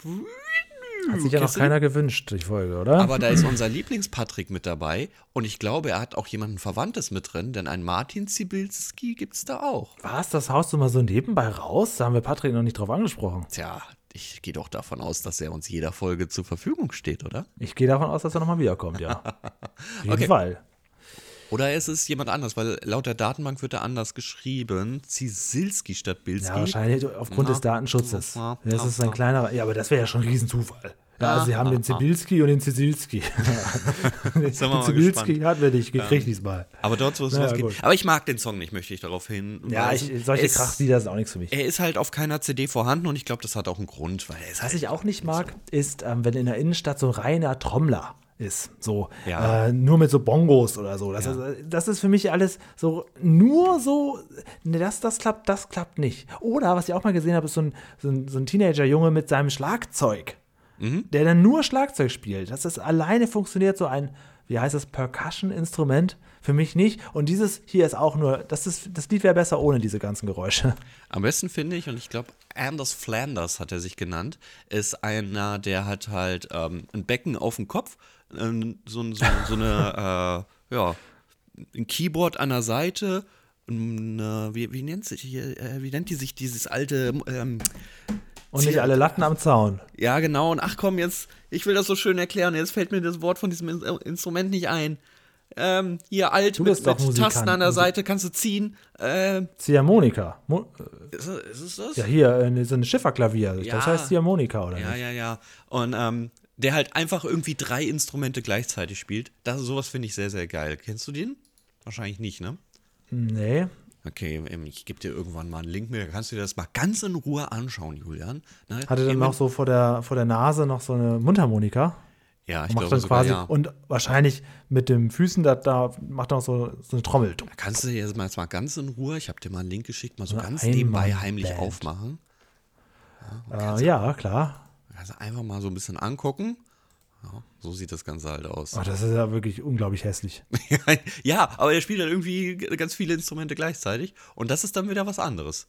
Speaker 2: Hat sich ja noch keiner gewünscht, die Folge, oder?
Speaker 3: Aber da ist unser Lieblings-Patrick mit dabei. Und ich glaube, er hat auch jemanden Verwandtes mit drin, denn einen Martin Zibilski gibt es da auch.
Speaker 2: Was, das haust du mal so nebenbei raus? Da haben wir Patrick noch nicht drauf angesprochen.
Speaker 3: Tja, ich gehe doch davon aus, dass er uns jeder Folge zur Verfügung steht, oder?
Speaker 2: Ich gehe davon aus, dass er nochmal wiederkommt, ja. *laughs* Auf jeden
Speaker 3: Okay.
Speaker 2: Fall.
Speaker 3: Oder es ist jemand anders, weil laut der Datenbank wird er anders geschrieben. Zisilski statt Bilski.
Speaker 2: Ja, wahrscheinlich aufgrund
Speaker 3: Ja.
Speaker 2: des Datenschutzes.
Speaker 3: Ja.
Speaker 2: Das ist ein kleinerer, ja, aber das wäre ja schon ein Riesenzufall. Ja, also sie haben den Zibilski und den Zisilski. *laughs* *laughs* den Zibilski hatten wir nicht gekriegt diesmal.
Speaker 3: Aber dort soll es
Speaker 2: Naja, gut.
Speaker 3: Aber ich mag den Song nicht, möchte ich darauf hin.
Speaker 2: Ja, ich, solche
Speaker 3: es-
Speaker 2: Krachlieder sind auch nichts für mich.
Speaker 3: Er ist halt auf keiner CD vorhanden und ich glaube, das hat auch einen Grund, weil er ist
Speaker 2: Was
Speaker 3: halt
Speaker 2: ich auch nicht mag, ist, ähm, wenn in der Innenstadt so ein reiner Trommler ist. So,
Speaker 3: Ja.
Speaker 2: äh, nur mit so Bongos oder so. Das, ist, das ist für mich alles so, nur so, ne, das, das klappt, das klappt nicht. Oder, was ich auch mal gesehen habe, ist so ein, so ein, so ein Teenager-Junge mit seinem Schlagzeug, der dann nur Schlagzeug spielt. Das ist alleine funktioniert so ein, wie heißt das, Percussion-Instrument? Für mich nicht. Und dieses hier ist auch nur, das, ist, das Lied wäre besser ohne diese ganzen Geräusche.
Speaker 3: Am besten finde ich, und ich glaube, Anders Flanders hat er sich genannt, ist einer, der hat halt ähm, ein Becken auf dem Kopf, ähm, so, so, so eine, *laughs* äh, ja, ein Keyboard an der Seite, eine, wie, wie nennt sich hier, äh, wie nennt die sich dieses alte, ähm,
Speaker 2: und nicht alle Latten am Zaun.
Speaker 3: Ja, genau. Und ach komm, jetzt, ich will das so schön erklären. Jetzt fällt mir das Wort von diesem Instrument nicht ein. Ähm, hier alt mit, mit Tasten an der Seite kannst du ziehen. Ähm,
Speaker 2: Ziehharmonika. Mo
Speaker 3: ist, ist es das?
Speaker 2: Ja, hier, äh, so ein Schifferklavier. Ja. Das heißt Ziehharmonika, oder
Speaker 3: ja,
Speaker 2: nicht?
Speaker 3: Ja, ja, ja. Und ähm, der halt einfach irgendwie drei Instrumente gleichzeitig spielt. Das, sowas finde ich sehr, sehr geil. Kennst du den? Wahrscheinlich nicht, ne?
Speaker 2: Nee.
Speaker 3: Okay, ich gebe dir irgendwann mal einen Link mit, da kannst du dir das mal ganz in Ruhe anschauen, Julian.
Speaker 2: Ne? Hatte dann noch so vor der, vor der Nase noch so eine Mundharmonika?
Speaker 3: Ja, ich glaube
Speaker 2: dann quasi
Speaker 3: ja.
Speaker 2: und wahrscheinlich mit den Füßen da, da macht er auch so, so eine Trommel.
Speaker 3: Da kannst du jetzt mal, jetzt mal ganz in Ruhe, ich habe dir mal einen Link geschickt, mal so ganz nebenbei heimlich Band. aufmachen.
Speaker 2: Ja, äh, ja, klar.
Speaker 3: Also einfach mal so ein bisschen angucken. Ja, so sieht das Ganze halt aus.
Speaker 2: Oh, das ist ja wirklich unglaublich hässlich. *laughs*
Speaker 3: ja, aber er spielt dann irgendwie ganz viele Instrumente gleichzeitig und das ist dann wieder was anderes.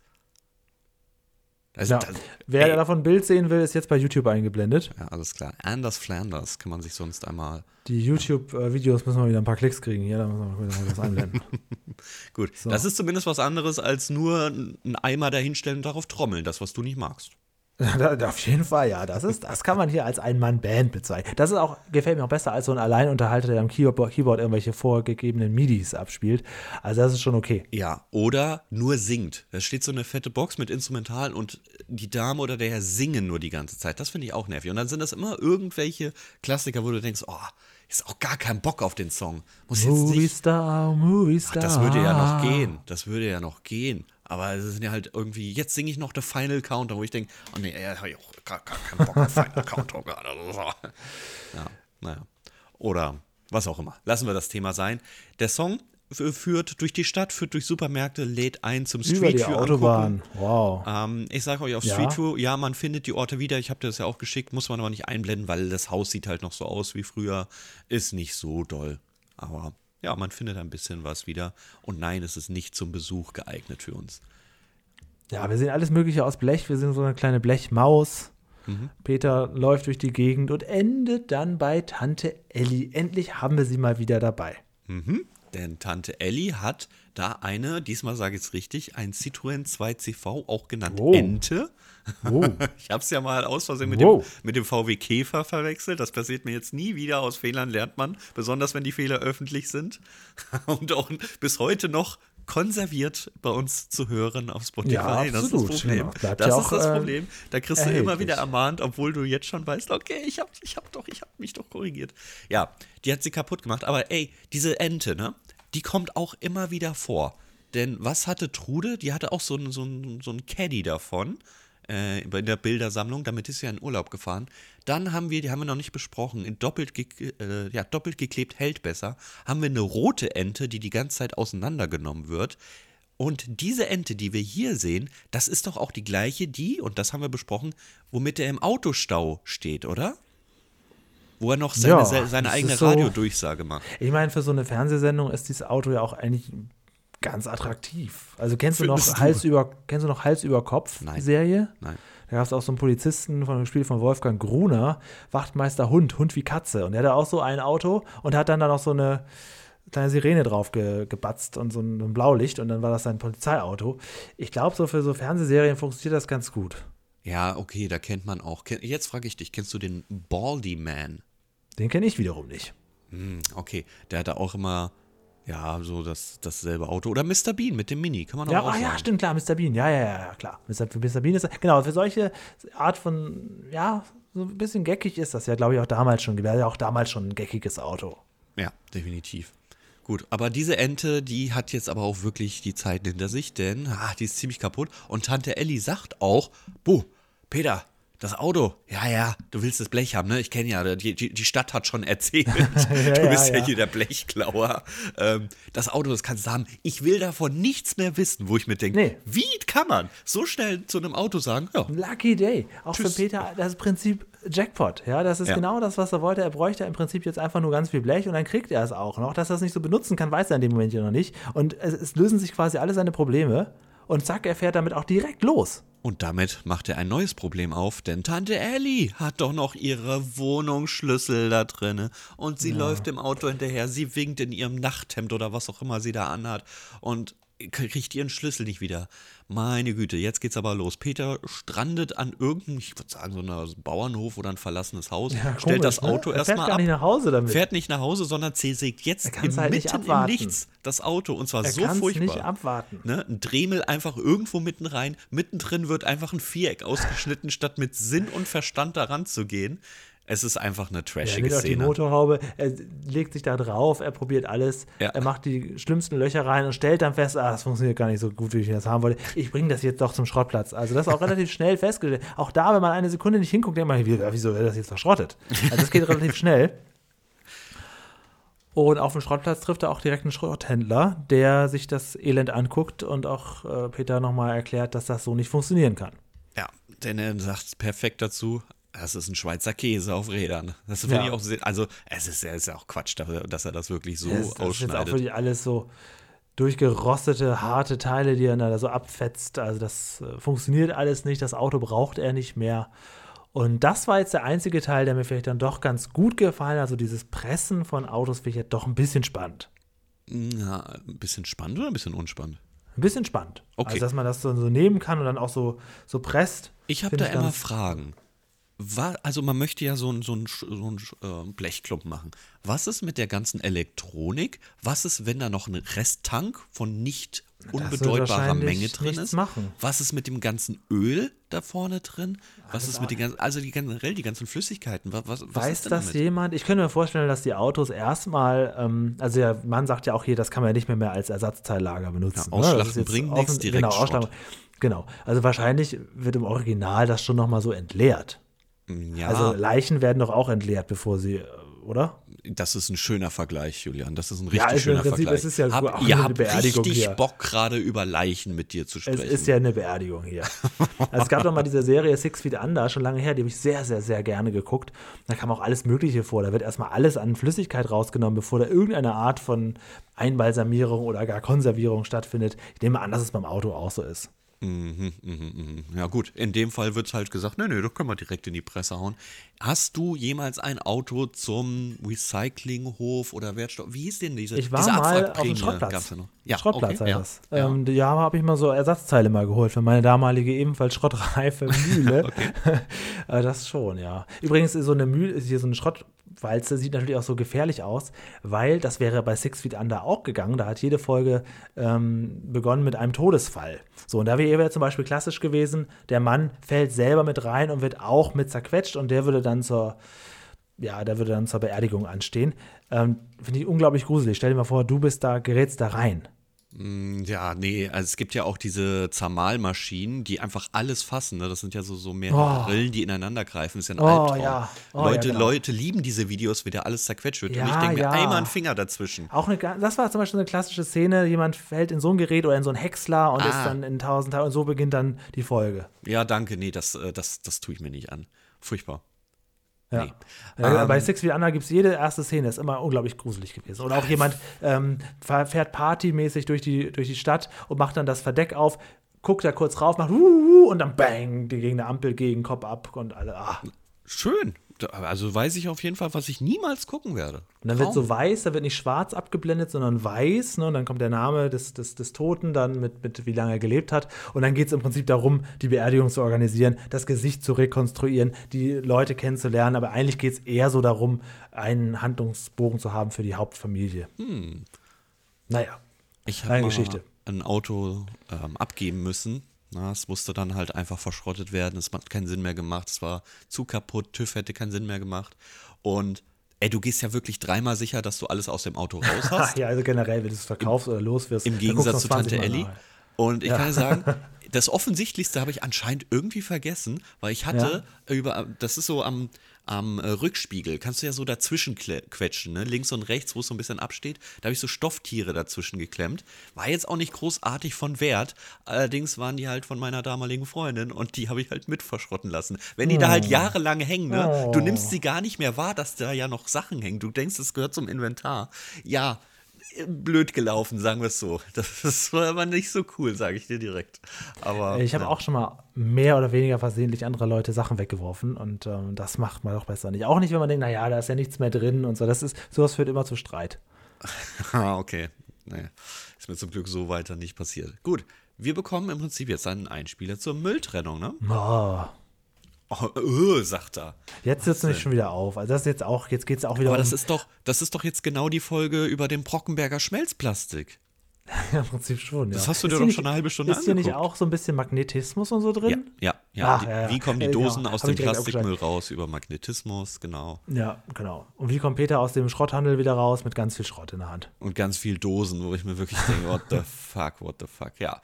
Speaker 2: Also, ja. das, Wer ey. davon ein Bild sehen will, ist jetzt bei YouTube eingeblendet.
Speaker 3: Ja, alles klar. Anders Flanders kann man sich sonst einmal.
Speaker 2: Die YouTube-Videos müssen wir wieder ein paar Klicks kriegen. Hier, da müssen wir mal was einblenden. *laughs*
Speaker 3: Gut, so. das ist zumindest was anderes als nur einen Eimer dahinstellen und darauf trommeln, das, was du nicht magst. *laughs*
Speaker 2: Auf jeden Fall, ja. Das, ist, das kann man hier als Ein-Mann-Band bezeichnen. Das ist auch, gefällt mir auch besser als so ein Alleinunterhalter, der am Keyboard, Keyboard irgendwelche vorgegebenen MIDIs abspielt. Also das ist schon okay.
Speaker 3: Ja, oder nur singt. Da steht so eine fette Box mit Instrumentalen und die Dame oder der Herr singen nur die ganze Zeit. Das finde ich auch nervig. Und dann sind das immer irgendwelche Klassiker, wo du denkst, oh, ist auch gar kein Bock auf den Song.
Speaker 2: Muss jetzt Movie nicht, Star, Movie Star.
Speaker 3: Ach, das würde ja noch gehen. Das würde ja noch gehen. Aber es sind ja halt irgendwie, jetzt singe ich noch The Final Counter, wo ich denke, oh nee, er hat ja auch gar, gar keinen Bock auf Final Counter gerade. *laughs* Ja, naja. Oder was auch immer. Lassen wir das Thema sein. Der Song führt durch die Stadt, führt durch Supermärkte, lädt ein zum Street
Speaker 2: View. Autobahn.
Speaker 3: Angucken. Wow. Ähm, ich sage euch auf ja. Street View, ja, man findet die Orte wieder. Ich habe dir das ja auch geschickt, muss man aber nicht einblenden, weil das Haus sieht halt noch so aus wie früher. Ist nicht so doll. Aber ja, man findet ein bisschen was wieder. Und nein, es ist nicht zum Besuch geeignet für uns.
Speaker 2: Ja, wir sehen alles Mögliche aus Blech. Wir sind so eine kleine Blechmaus. Mhm. Peter läuft durch die Gegend und endet dann bei Tante Elli. Endlich haben wir sie mal wieder dabei.
Speaker 3: Mhm. Denn Tante Elli hat da eine, diesmal sage ich es richtig, ein Citroën 2CV, auch genannt oh. Ente. Oh. *laughs* Ich habe es ja mal aus Versehen mit, oh. dem, mit dem VW Käfer verwechselt. Das passiert mir jetzt nie wieder. Aus Fehlern lernt man, besonders wenn die Fehler öffentlich sind. *laughs* Und auch bis heute noch konserviert bei uns zu hören auf Spotify. Ja, das ist das Problem. Genau. Das ja ist das äh, Problem. Da kriegst du immer wieder ermahnt, obwohl du jetzt schon weißt, okay, ich habe ich hab doch, ich habe mich doch korrigiert. Ja, die hat sie kaputt gemacht. Aber ey, diese Ente, ne? Die kommt auch immer wieder vor. Denn was hatte Trude? Die hatte auch so ein, so ein, so ein Caddy davon äh, in der Bildersammlung. Damit ist sie ja in Urlaub gefahren. Dann haben wir, die haben wir noch nicht besprochen, in doppelt, ge äh, ja, doppelt geklebt hält besser, haben wir eine rote Ente, die die ganze Zeit auseinandergenommen wird. Und diese Ente, die wir hier sehen, das ist doch auch die gleiche, die, und das haben wir besprochen, womit er im Autostau steht, oder? Wo er noch seine, ja, seine eigene so, Radiodurchsage macht.
Speaker 2: Ich meine, für so eine Fernsehsendung ist dieses Auto ja auch eigentlich ganz attraktiv. Also kennst du noch Hals über kennst du noch Hals über Kopf
Speaker 3: Nein.
Speaker 2: Serie?
Speaker 3: Nein.
Speaker 2: Da gab es auch so einen Polizisten von dem Spiel von Wolfgang Gruner, Wachtmeister Hund, Hund wie Katze. Und der hatte auch so ein Auto und hat dann da noch so eine kleine Sirene drauf ge, gebatzt und so ein, ein Blaulicht und dann war das sein Polizeiauto. Ich glaube, so für so Fernsehserien funktioniert das ganz gut.
Speaker 3: Ja, okay, da kennt man auch. Jetzt frage ich dich, kennst du den Baldy Man?
Speaker 2: Den kenne ich wiederum nicht.
Speaker 3: Hm, okay, der hatte auch immer ja, so das, dasselbe Auto. Oder Mr. Bean mit dem Mini, kann man auch,
Speaker 2: ja,
Speaker 3: auch sagen.
Speaker 2: Ja, stimmt, klar, Mr. Bean. Ja, ja, ja, klar. Mr. Mr. Bean ist, genau, für solche Art von, ja, so ein bisschen geckig ist das ja, glaube ich, auch damals schon. Wäre ja auch damals schon ein geckiges Auto.
Speaker 3: Ja, definitiv. Gut, aber diese Ente, die hat jetzt aber auch wirklich die Zeit hinter sich, denn ah, die ist ziemlich kaputt. Und Tante Elli sagt auch, Buh, Peter, das Auto, ja, ja, du willst das Blech haben, ne? Ich kenne ja, die, die, Stadt hat schon erzählt, *laughs* ja, du bist ja, ja, hier der Blechklauer. Ähm, das Auto, das kannst du haben. Ich will davon nichts mehr wissen, wo ich mir denke, nee. wie kann man so schnell zu einem Auto sagen, ja.
Speaker 2: Lucky Day. Auch Tschüss. für Peter, das Prinzip Jackpot. Ja, das ist genau das, was er wollte. Er bräuchte im Prinzip jetzt einfach nur ganz viel Blech und dann kriegt er es auch noch. Dass er es nicht so benutzen kann, weiß er in dem Moment ja noch nicht. Und es, es lösen sich quasi alle seine Probleme und zack, er fährt damit auch direkt los.
Speaker 3: Und damit macht er ein neues Problem auf, denn Tante Ellie hat doch noch ihre Wohnungsschlüssel da drinne und sie ja. läuft im Auto hinterher, sie winkt in ihrem Nachthemd oder was auch immer sie da anhat und kriegt ihren Schlüssel nicht wieder. Meine Güte, jetzt geht's aber los. Peter strandet an irgendeinem, ich würde sagen, so einem Bauernhof oder ein verlassenes Haus, ja, stellt komisch, das ne? Auto ne? erstmal ab. Fährt
Speaker 2: nicht nach Hause damit.
Speaker 3: Fährt nicht nach Hause, sondern zersägt jetzt im, halt mitten im Nichts das Auto und zwar er so furchtbar.
Speaker 2: nicht abwarten.
Speaker 3: Ne? Ein Dremel einfach irgendwo mitten rein, mittendrin wird einfach ein Viereck ausgeschnitten, statt mit Sinn und Verstand daran zu gehen. Es ist einfach eine trashige
Speaker 2: er
Speaker 3: Szene.
Speaker 2: die Motorhaube, er legt sich da drauf, er probiert alles, ja. er macht die schlimmsten Löcher rein und stellt dann fest, ah, das funktioniert gar nicht so gut, wie ich das haben wollte. Ich bringe das jetzt doch zum Schrottplatz. Also das ist auch *laughs* relativ schnell festgestellt. Auch da, wenn man eine Sekunde nicht hinguckt, denkt man, wieso wird das jetzt verschrottet? Also das geht relativ *laughs* schnell. Und auf dem Schrottplatz trifft er auch direkt einen Schrotthändler, der sich das Elend anguckt und auch äh, Peter nochmal erklärt, dass das so nicht funktionieren kann.
Speaker 3: Ja, denn er sagt perfekt dazu, das ist ein Schweizer Käse auf Rädern. Das finde ja. ich auch sehr, also es ist, es ist auch Quatsch, dass er das wirklich so das, das ausschneidet. Das ist auch
Speaker 2: wirklich alles so durchgerostete, harte Teile, die er da so abfetzt. Also das äh, funktioniert alles nicht, das Auto braucht er nicht mehr. Und das war jetzt der einzige Teil, der mir vielleicht dann doch ganz gut gefallen hat. Also dieses Pressen von Autos finde ich ja doch ein bisschen spannend.
Speaker 3: Ja, ein bisschen spannend oder ein bisschen unspannend?
Speaker 2: Ein bisschen spannend. Okay. Also, dass man das so, so nehmen kann und dann auch so, so presst.
Speaker 3: Ich habe da immer Fragen war, also man möchte ja so einen so so ein äh, Blechklumpen machen. Was ist mit der ganzen Elektronik? Was ist, wenn da noch ein Resttank von nicht unbedeutbarer Menge drin ist?
Speaker 2: Machen.
Speaker 3: Was ist mit dem ganzen Öl da vorne drin? Was also ist mit den ganzen, also die, generell die ganzen Flüssigkeiten? Was, was,
Speaker 2: Weiß das damit? jemand? Ich könnte mir vorstellen, dass die Autos erstmal, ähm, also der Mann sagt ja auch hier, das kann man ja nicht mehr, mehr als Ersatzteillager benutzen. Ja,
Speaker 3: ausschlachten ne? bringt nichts, direkt
Speaker 2: genau, ausschlachten. Genau, also wahrscheinlich wird im Original das schon nochmal so entleert. Ja. Also Leichen werden doch auch entleert, bevor sie, äh, oder?
Speaker 3: Das ist ein schöner Vergleich, Julian. Das ist ein richtig ja, also schöner
Speaker 2: Prinzip
Speaker 3: Vergleich.
Speaker 2: Ist ja
Speaker 3: Hab, ihr habt richtig hier. Bock, gerade über Leichen mit dir zu sprechen.
Speaker 2: Es ist ja eine Beerdigung hier. also es gab doch mal diese Serie Six Feet Under, schon lange her, die habe ich sehr, sehr, sehr gerne geguckt. Da kam auch alles Mögliche vor. Da wird erstmal alles an Flüssigkeit rausgenommen, bevor da irgendeine Art von Einbalsamierung oder gar Konservierung stattfindet. Ich nehme an, dass es beim Auto auch so ist.
Speaker 3: Mhm, mhm, mhm. Ja gut, in dem Fall wird es halt gesagt, nee, nee, das können wir direkt in die Presse hauen. Hast du jemals ein Auto zum Recyclinghof oder Wertstoff? Wie hieß denn diese
Speaker 2: Ich war
Speaker 3: diese
Speaker 2: mal auf dem Schrottplatz.
Speaker 3: Ja,
Speaker 2: Schrottplatz okay, ja, das. Ähm, ja, habe ich mal so Ersatzteile mal geholt für meine damalige ebenfalls schrottreife *laughs* Mühle. *laughs* Äh, das schon, ja. Übrigens ist so eine Mühle, ist hier so ein Schrott Walze sieht natürlich auch so gefährlich aus, weil das wäre bei Six Feet Under auch gegangen. Da hat jede Folge ähm, begonnen mit einem Todesfall. So, und da wäre zum Beispiel klassisch gewesen, der Mann fällt selber mit rein und wird auch mit zerquetscht und der würde dann zur, ja, der würde dann zur Beerdigung anstehen. Ähm, Finde ich unglaublich gruselig. Stell dir mal vor, du bist da, gerätst da rein.
Speaker 3: Mm, ja, nee, also es gibt ja auch diese Zermalmaschinen, die einfach alles fassen. Ne? Das sind ja so, so mehrere oh. Rillen, die ineinander greifen. Das ist ja ein oh, Albtraum. Ja. Oh, Leute, ja, genau. Leute lieben diese Videos, wie da alles zerquetscht wird. Ja, und ich denke mir, einmal einen Finger dazwischen.
Speaker 2: Auch eine, das war zum Beispiel eine klassische Szene, jemand fällt in so ein Gerät oder in so ein Häcksler und ah. ist dann in tausend Tagen und so beginnt dann die Folge.
Speaker 3: Ja, danke, nee, das, äh, das, das tue ich mir nicht an. Furchtbar.
Speaker 2: Ja. Nee. Ja, ähm, bei Six Feet Under gibt es jede erste Szene, ist immer unglaublich gruselig gewesen. Oder auch jemand ähm, fährt partymäßig durch die, durch die Stadt und macht dann das Verdeck auf, guckt da kurz rauf, macht uh, und dann bang, gegen eine Ampel, gegen Kopf ab und alle. Ah.
Speaker 3: Schön also weiß ich auf jeden Fall, was ich niemals gucken werde.
Speaker 2: Und dann Traum. wird so weiß, da wird nicht schwarz abgeblendet, sondern weiß. Ne? Und dann kommt der Name des, des, des Toten, dann mit, mit wie lange er gelebt hat. Und dann geht es im Prinzip darum, die Beerdigung zu organisieren, das Gesicht zu rekonstruieren, die Leute kennenzulernen. Aber eigentlich geht es eher so darum, einen Handlungsbogen zu haben für die Hauptfamilie.
Speaker 3: Hm.
Speaker 2: Naja,
Speaker 3: ich habe Geschichte. ein Auto ähm, abgeben müssen na, es musste dann halt einfach verschrottet werden. Es hat keinen Sinn mehr gemacht. Es war zu kaputt. TÜV hätte keinen Sinn mehr gemacht. Und ey, du gehst ja wirklich dreimal sicher, dass du alles aus dem Auto raus *laughs* hast.
Speaker 2: ja, also generell, wenn du es verkaufst oder los wirst.
Speaker 3: Im Gegensatz zu Tante Ellie. Und ich ja. kann sagen, *laughs* das Offensichtlichste habe ich anscheinend irgendwie vergessen, weil ich hatte ja. über, das ist so am, am äh, Rückspiegel kannst du ja so dazwischen quetschen, ne? links und rechts, wo es so ein bisschen absteht. Da habe ich so Stofftiere dazwischen geklemmt. War jetzt auch nicht großartig von Wert. Allerdings waren die halt von meiner damaligen Freundin und die habe ich halt mit verschrotten lassen. Wenn die oh. da halt oh. jahrelang hängen, ne? Oh. du nimmst sie gar nicht mehr wahr, dass da ja noch Sachen hängen. Du denkst, es gehört zum Inventar. Ja, blöd gelaufen, sagen wir es so. Das war *laughs* aber nicht so cool, sage ich dir direkt. Aber
Speaker 2: ich habe ja. auch schon mal mehr oder weniger versehentlich andere Leute Sachen weggeworfen und ähm, das macht man doch besser nicht. Auch nicht, wenn man denkt, naja, da ist ja nichts mehr drin und so. Das ist, sowas führt immer zu Streit. *laughs*
Speaker 3: ah, okay. Naja, ist mir zum Glück so weiter nicht passiert. Gut, wir bekommen im Prinzip jetzt einen Einspieler zur Mülltrennung, ne?
Speaker 2: Oh.
Speaker 3: Oh, öh, sagt er.
Speaker 2: Jetzt sitzt es nicht schon wieder auf. Also das ist jetzt auch, jetzt geht es auch wieder
Speaker 3: Aber
Speaker 2: um
Speaker 3: das ist doch, das ist doch jetzt genau die Folge über den Brockenberger Schmelzplastik. *laughs*
Speaker 2: ja, im Prinzip schon, ja.
Speaker 3: Das hast du
Speaker 2: ist
Speaker 3: dir doch
Speaker 2: nicht,
Speaker 3: schon eine halbe Stunde
Speaker 2: Ist hier nicht
Speaker 3: angeguckt.
Speaker 2: auch so ein bisschen Magnetismus und so drin?
Speaker 3: Ja, ja,
Speaker 2: Ach,
Speaker 3: die,
Speaker 2: ja, ja.
Speaker 3: Wie kommen die
Speaker 2: Äh,
Speaker 3: Dosen
Speaker 2: genau.
Speaker 3: aus
Speaker 2: Hab
Speaker 3: dem Plastikmüll raus über Magnetismus, genau.
Speaker 2: Ja, genau. Und wie kommt Peter aus dem Schrotthandel wieder raus mit ganz viel Schrott in der Hand?
Speaker 3: Und ganz viel Dosen, wo ich mir wirklich denke, what the fuck, what the fuck, ja.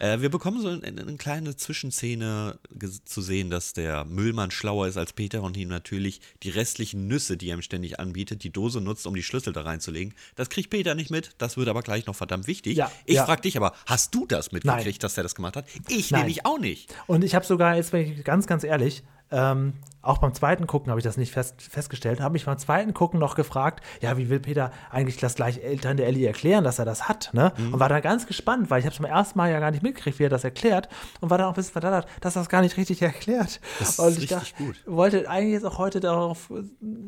Speaker 3: Äh, wir bekommen so eine, eine kleine Zwischenszene zu sehen, dass der Müllmann schlauer ist als Peter und ihm natürlich die restlichen Nüsse, die er ihm ständig anbietet, die Dose nutzt, um die Schlüssel da reinzulegen. Das kriegt Peter nicht mit, das wird aber gleich noch verdammt wichtig.
Speaker 2: Ja,
Speaker 3: ich
Speaker 2: ja.
Speaker 3: frage dich aber, hast du das mitgekriegt,
Speaker 2: Nein.
Speaker 3: dass er das gemacht hat? Ich
Speaker 2: Nein.
Speaker 3: nämlich auch nicht.
Speaker 2: Und ich habe sogar, jetzt bin ich ganz, ganz ehrlich, ähm, auch beim zweiten Gucken habe ich das nicht fest, festgestellt, habe mich beim zweiten Gucken noch gefragt, ja, wie will Peter eigentlich das gleich Eltern der Ellie erklären, dass er das hat, ne?
Speaker 3: Mhm.
Speaker 2: Und war dann ganz gespannt, weil ich habe es beim ersten Mal ja gar nicht mitgekriegt, wie er das erklärt und war dann auch ein bisschen verdattert, dass er das gar nicht richtig erklärt.
Speaker 3: Das ist
Speaker 2: und ich
Speaker 3: richtig
Speaker 2: dachte,
Speaker 3: gut.
Speaker 2: wollte eigentlich jetzt auch heute darauf,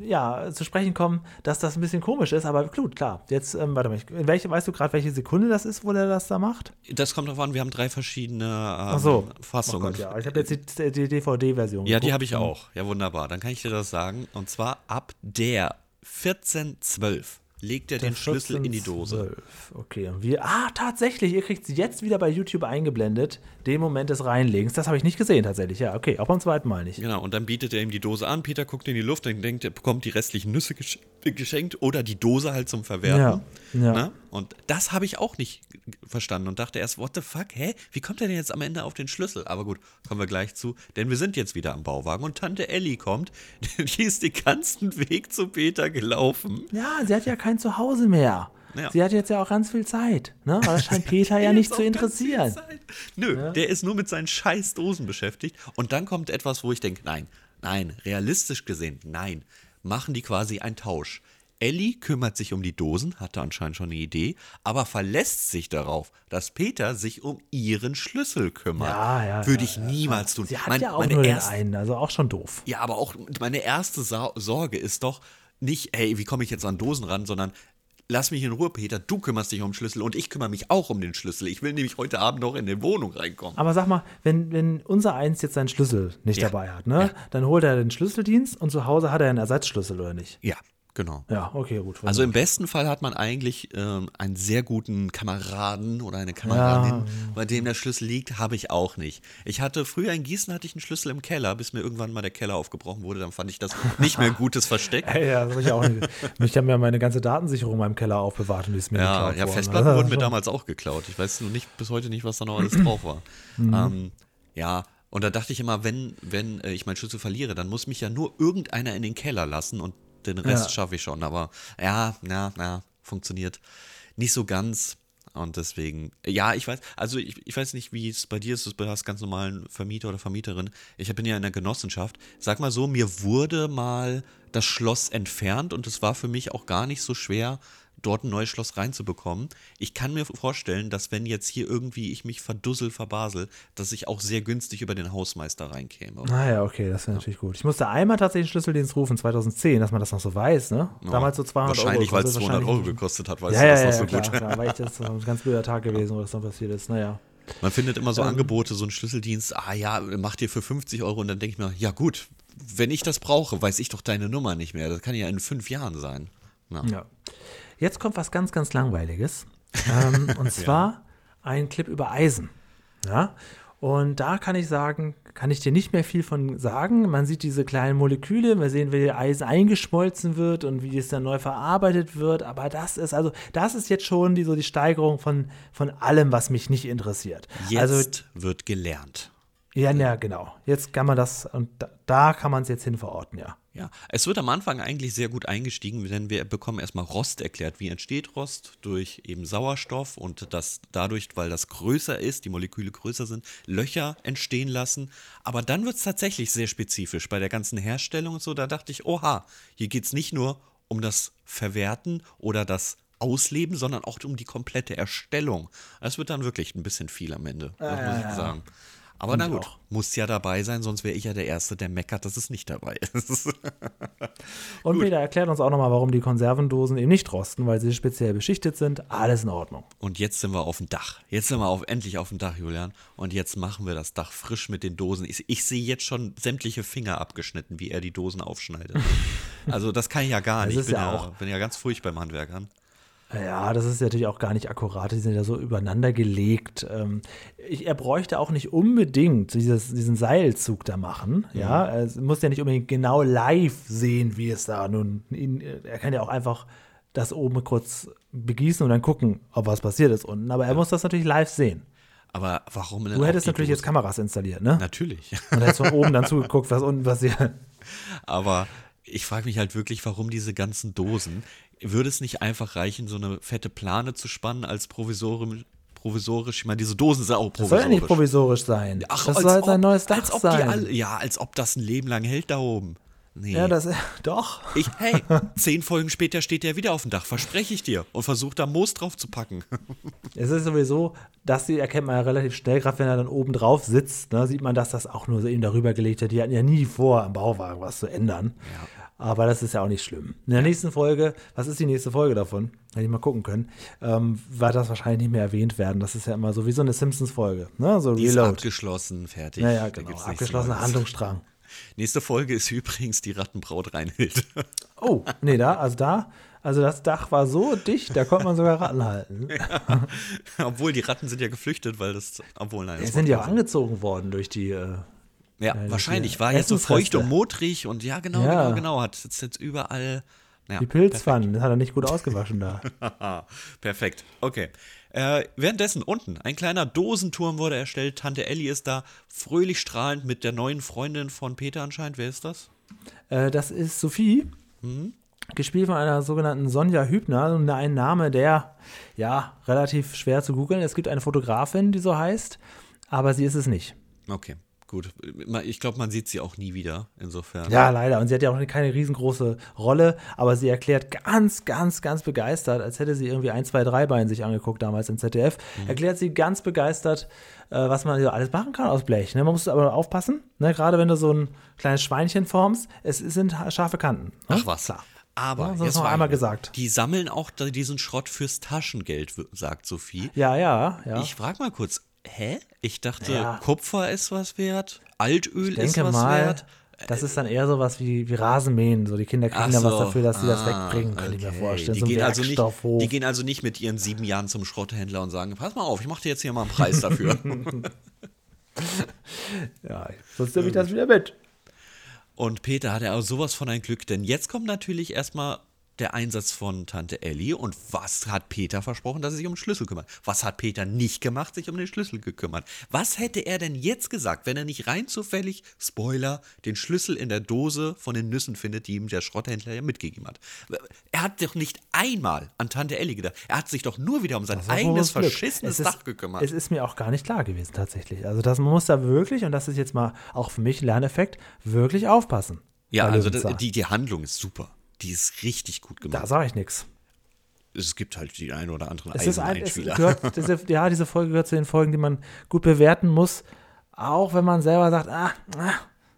Speaker 2: ja, zu sprechen kommen, dass das ein bisschen komisch ist, aber gut, klar. Jetzt, ähm, warte mal, in welche, weißt du gerade, welche Sekunde das ist, wo der das da macht?
Speaker 3: Das kommt darauf an, wir haben drei verschiedene ähm,
Speaker 2: Ach so. Oh
Speaker 3: Fassungen.
Speaker 2: Gott, ja. Ich habe jetzt die, die DVD-Version.
Speaker 3: Ja, die
Speaker 2: geguckt.
Speaker 3: habe ich auch. Ja, wunderbar. Dann kann ich dir das sagen. Und zwar ab der 1412 legt er den Schlüssel in die Dose.
Speaker 2: 1412. Okay, wir, ah, tatsächlich, ihr kriegt sie jetzt wieder bei YouTube eingeblendet, den Moment des Reinlegens. Das habe ich nicht gesehen, tatsächlich. Ja, okay, auch beim zweiten Mal nicht.
Speaker 3: Genau, und dann bietet er ihm die Dose an. Peter guckt in die Luft, dann denkt er, bekommt die restlichen Nüsse gesch geschenkt oder die Dose halt zum Verwerten.
Speaker 2: Ja, ja.
Speaker 3: Ne? Und das habe ich auch nicht verstanden und dachte erst, what the fuck, hä? Wie kommt er denn jetzt am Ende auf den Schlüssel? Aber gut, kommen wir gleich zu, denn wir sind jetzt wieder am Bauwagen und Tante Ellie kommt. *laughs* Die ist den ganzen Weg zu Peter gelaufen.
Speaker 2: Ja, sie hat ja kein Zuhause mehr.
Speaker 3: Ja.
Speaker 2: Sie hat jetzt ja auch ganz viel Zeit. Ne? Aber das scheint *laughs* Peter ja nicht zu interessieren.
Speaker 3: Nö, der ist nur mit seinen scheiß Dosen beschäftigt. Und dann kommt etwas, wo ich denke, nein, nein, realistisch gesehen, nein. Machen die quasi einen Tausch. Ellie kümmert sich um die Dosen, hatte anscheinend schon eine Idee, aber verlässt sich darauf, dass Peter sich um ihren Schlüssel kümmert.
Speaker 2: Ja, ja,
Speaker 3: Würde
Speaker 2: ja,
Speaker 3: ich niemals tun.
Speaker 2: Sie hat
Speaker 3: Mein-
Speaker 2: ja auch nur
Speaker 3: erste-
Speaker 2: einen, also auch schon doof.
Speaker 3: ja, aber auch meine erste Sorge ist doch nicht, hey, wie komme ich jetzt an Dosen ran, sondern lass mich in Ruhe, Peter, du kümmerst dich um den Schlüssel und ich kümmere mich auch um den Schlüssel. Ich will nämlich heute Abend noch in die Wohnung reinkommen.
Speaker 2: Aber sag mal, wenn, wenn unser Eins jetzt seinen Schlüssel nicht
Speaker 3: Ja.
Speaker 2: dabei hat, ne? dann holt er den Schlüsseldienst und zu Hause hat er einen Ersatzschlüssel, oder nicht?
Speaker 3: Ja, genau.
Speaker 2: Ja, okay, gut.
Speaker 3: Also im besten Fall hat man eigentlich ähm, einen sehr guten Kameraden oder eine Kameradin, bei dem der Schlüssel liegt, habe ich auch nicht. Ich hatte früher in Gießen hatte ich einen Schlüssel im Keller, bis mir irgendwann mal der Keller aufgebrochen wurde. Dann fand ich das nicht mehr ein gutes Versteck. *laughs*
Speaker 2: Ja, das habe ich auch nicht. Ich habe mir meine ganze Datensicherung in meinem Keller aufbewahrt und die ist mir
Speaker 3: Ja,
Speaker 2: geklaut
Speaker 3: ja
Speaker 2: worden.
Speaker 3: Festplatten
Speaker 2: Also,
Speaker 3: wurden mir damals auch geklaut. Ich weiß nur nicht bis heute nicht, was da noch alles drauf war. Ähm, ja, und da dachte ich immer, wenn, wenn äh, ich meinen Schlüssel verliere, dann muss mich ja nur irgendeiner in den Keller lassen und den Rest
Speaker 2: Ja.
Speaker 3: schaffe ich schon. Aber ja, na, na, funktioniert nicht so ganz. Und deswegen, ja, ich weiß, also ich, ich weiß nicht, wie es bei dir ist, du hast ganz normalen Vermieter oder Vermieterin. Ich bin ja in der Genossenschaft. Sag mal so, mir wurde mal das Schloss entfernt und es war für mich auch gar nicht so schwer, dort ein neues Schloss reinzubekommen. Ich kann mir vorstellen, dass wenn jetzt hier irgendwie ich mich verdussel, verbasel, dass ich auch sehr günstig über den Hausmeister reinkäme.
Speaker 2: Naja, okay, das wäre natürlich gut. Ich musste einmal tatsächlich einen Schlüsseldienst rufen, 2010, dass man das noch so weiß, ne? Damals so 200 Euro.
Speaker 3: Wahrscheinlich, weil es
Speaker 2: kostet,
Speaker 3: 200 Euro
Speaker 2: wahrscheinlich-
Speaker 3: gekostet hat, weißt
Speaker 2: Ja,
Speaker 3: du
Speaker 2: ja,
Speaker 3: das
Speaker 2: ja,
Speaker 3: noch so
Speaker 2: klar,
Speaker 3: gut.
Speaker 2: klar, weil ich das so ein ganz blöder Tag gewesen, was dann passiert ist. Naja.
Speaker 3: Man findet immer
Speaker 2: Ähm.
Speaker 3: so Angebote, so einen Schlüsseldienst, ah ja, macht dir für 50 Euro und dann denke ich mir, ja gut, wenn ich das brauche, weiß ich doch deine Nummer nicht mehr. Das kann ja in fünf Jahren sein. Na.
Speaker 2: Ja. Jetzt kommt was ganz, ganz Langweiliges. *laughs* Ähm, und zwar ein Clip über Eisen. Ja. Und da kann ich sagen, kann ich dir nicht mehr viel von sagen. Man sieht diese kleinen Moleküle, wir sehen, wie Eisen eingeschmolzen wird und wie es dann neu verarbeitet wird. Aber das ist also, das ist jetzt schon die, so die Steigerung von, von allem, was mich nicht interessiert.
Speaker 3: Jetzt
Speaker 2: Also
Speaker 3: wird gelernt.
Speaker 2: Ja, ja, genau. Jetzt kann man das und da, da kann man es jetzt hin verorten, ja.
Speaker 3: Ja, es wird am Anfang eigentlich sehr gut eingestiegen, denn wir bekommen erstmal Rost erklärt. Wie entsteht Rost? Durch eben Sauerstoff und das dadurch, weil das größer ist, die Moleküle größer sind, Löcher entstehen lassen. Aber dann wird es tatsächlich sehr spezifisch bei der ganzen Herstellung und so. Da dachte ich, oha, hier geht es nicht nur um das Verwerten oder das Ausleben, sondern auch um die komplette Erstellung. Das wird dann wirklich ein bisschen viel am Ende, das muss ich sagen. Aber na gut, muss ja dabei sein, sonst wäre ich ja der Erste, der meckert, dass es nicht dabei *laughs* ist.
Speaker 2: Und Peter erklärt uns auch nochmal, warum die Konservendosen eben nicht rosten, weil sie speziell beschichtet sind. Alles in Ordnung.
Speaker 3: Und jetzt sind wir auf dem Dach. Jetzt sind wir auf, endlich auf dem Dach, Julian. Und jetzt machen wir das Dach frisch mit den Dosen. Ich, ich sehe jetzt schon sämtliche Finger abgeschnitten, wie er die Dosen aufschneidet. *laughs* also das kann ich ja gar nicht. Ich bin ja, ja, bin ja ganz furchtbar beim Handwerkern.
Speaker 2: Ja, das ist natürlich auch gar nicht akkurat. Die sind ja so übereinander gelegt. Ähm, ich, er bräuchte auch nicht unbedingt dieses, diesen Seilzug da machen. Mhm. Ja, er muss ja nicht unbedingt genau live sehen, wie es da nun. Ihn, er kann ja auch einfach das oben kurz begießen und dann gucken, ob was passiert ist unten. Aber er ja. muss das natürlich live sehen.
Speaker 3: Aber warum
Speaker 2: denn? Du hättest natürlich jetzt Kameras installiert, ne?
Speaker 3: Natürlich.
Speaker 2: Und hättest von oben dann zugeguckt, was unten passiert.
Speaker 3: Aber ich frage mich halt wirklich, warum diese ganzen Dosen würde es nicht einfach reichen, so eine fette Plane zu spannen als provisorisch? provisorisch. Ich meine, diese Dosen sind auch provisorisch. Das
Speaker 2: soll ja nicht provisorisch sein. Ach, das soll halt ein neues Dach
Speaker 3: als ob
Speaker 2: sein.
Speaker 3: Alle, ja, als ob das ein Leben lang hält da oben.
Speaker 2: Nee. Ja, das *laughs* doch.
Speaker 3: Ich, hey, zehn Folgen später steht der wieder auf dem Dach, verspreche ich dir. Und versucht da Moos drauf zu packen. *laughs*
Speaker 2: Es ist sowieso, das erkennt man ja relativ schnell, gerade wenn er dann oben drauf sitzt, ne, sieht man, dass das auch nur so eben darüber gelegt hat. Die hatten ja nie vor, am Bauwagen was zu ändern. Ja. Aber das ist ja auch nicht schlimm. In der nächsten Folge, was ist die nächste Folge davon? Hätte ich mal gucken können, ähm, wird das wahrscheinlich nicht mehr erwähnt werden. Das ist ja immer so wie so eine Simpsons-Folge. Ne? So
Speaker 3: die Reload. ist abgeschlossen, fertig.
Speaker 2: Naja, genau. Abgeschlossener Handlungsstrang.
Speaker 3: Nächste Folge ist *laughs* übrigens die Rattenbraut Reinhild.
Speaker 2: Oh, nee, da, also da, also das Dach war so dicht, da konnte man sogar Ratten halten. *laughs* Ja.
Speaker 3: Obwohl die Ratten sind ja geflüchtet, weil das, obwohl nein.
Speaker 2: Ja, sind ja auch angezogen worden durch die äh,
Speaker 3: ja, wahrscheinlich. War jetzt so feucht und modrig und ja, genau, ja. genau, genau. Hat jetzt, jetzt überall.
Speaker 2: Ja, die Pilzpfannen, das hat er nicht gut ausgewaschen da. *laughs*
Speaker 3: perfekt. Okay. Äh, währenddessen unten ein kleiner Dosenturm wurde erstellt. Tante Ellie ist da fröhlich strahlend mit der neuen Freundin von Peter anscheinend. Wer ist das?
Speaker 2: Äh, das ist Sophie. Mhm. Gespielt von einer sogenannten Sonja Hübner, ein Name, der ja relativ schwer zu googeln. Es gibt eine Fotografin, die so heißt, aber sie ist es nicht.
Speaker 3: Okay. Gut, ich glaube, man sieht sie auch nie wieder, insofern.
Speaker 2: Ja, leider. Und sie hat ja auch keine riesengroße Rolle, aber sie erklärt ganz, ganz, ganz begeistert, als hätte sie irgendwie ein, zwei, drei Beinen sich angeguckt damals im ZDF, mhm. erklärt sie ganz begeistert, äh, was man so alles machen kann aus Blech. Ne? Man muss aber aufpassen, ne? gerade wenn du so ein kleines Schweinchen formst, es sind scharfe Kanten. Ne?
Speaker 3: Ach was. Klar. Aber
Speaker 2: ja, das noch einmal gesagt.
Speaker 3: Die sammeln auch diesen Schrott fürs Taschengeld, sagt Sophie.
Speaker 2: Ja, ja, ja.
Speaker 3: Ich frage mal kurz, hä? Ich dachte, ja. Kupfer ist was wert, Altöl
Speaker 2: ist
Speaker 3: was
Speaker 2: mal, wert. Das ist dann eher so was wie, wie Rasenmähen. So, die Kinder kriegen so. dann was dafür, dass sie ah, das wegbringen, kann okay. ich mir vorstellen.
Speaker 3: Die, so gehen also nicht, die gehen also nicht mit ihren sieben Jahren zum Schrotthändler und sagen: Pass mal auf, ich mache dir jetzt hier mal einen Preis dafür. *laughs*
Speaker 2: ja, sonst nehme ich das wieder mit.
Speaker 3: Und Peter hatte auch sowas von ein Glück, denn jetzt kommt natürlich erstmal der Einsatz von Tante Ellie. Und was hat Peter versprochen, dass er sich um den Schlüssel kümmert? Was hat Peter nicht gemacht, sich um den Schlüssel gekümmert? Was hätte er denn jetzt gesagt, wenn er nicht rein zufällig, Spoiler, den Schlüssel in der Dose von den Nüssen findet, die ihm der Schrotthändler ja mitgegeben hat? Er hat doch nicht einmal an Tante Ellie gedacht. Er hat sich doch nur wieder um sein eigenes verschissenes ist, Dach gekümmert.
Speaker 2: Es ist mir auch gar nicht klar gewesen, tatsächlich. Also, das, muss da wirklich, und das ist jetzt mal auch für mich Lerneffekt, wirklich aufpassen.
Speaker 3: Ja, also das, die, die Handlung ist super. Die ist richtig gut gemacht.
Speaker 2: Da sage ich nichts.
Speaker 3: Es gibt halt die ein oder anderen
Speaker 2: es ist ein, es gehört, *laughs* diese, Ja, diese Folge gehört zu den Folgen, die man gut bewerten muss. Auch wenn man selber sagt, ah, ah,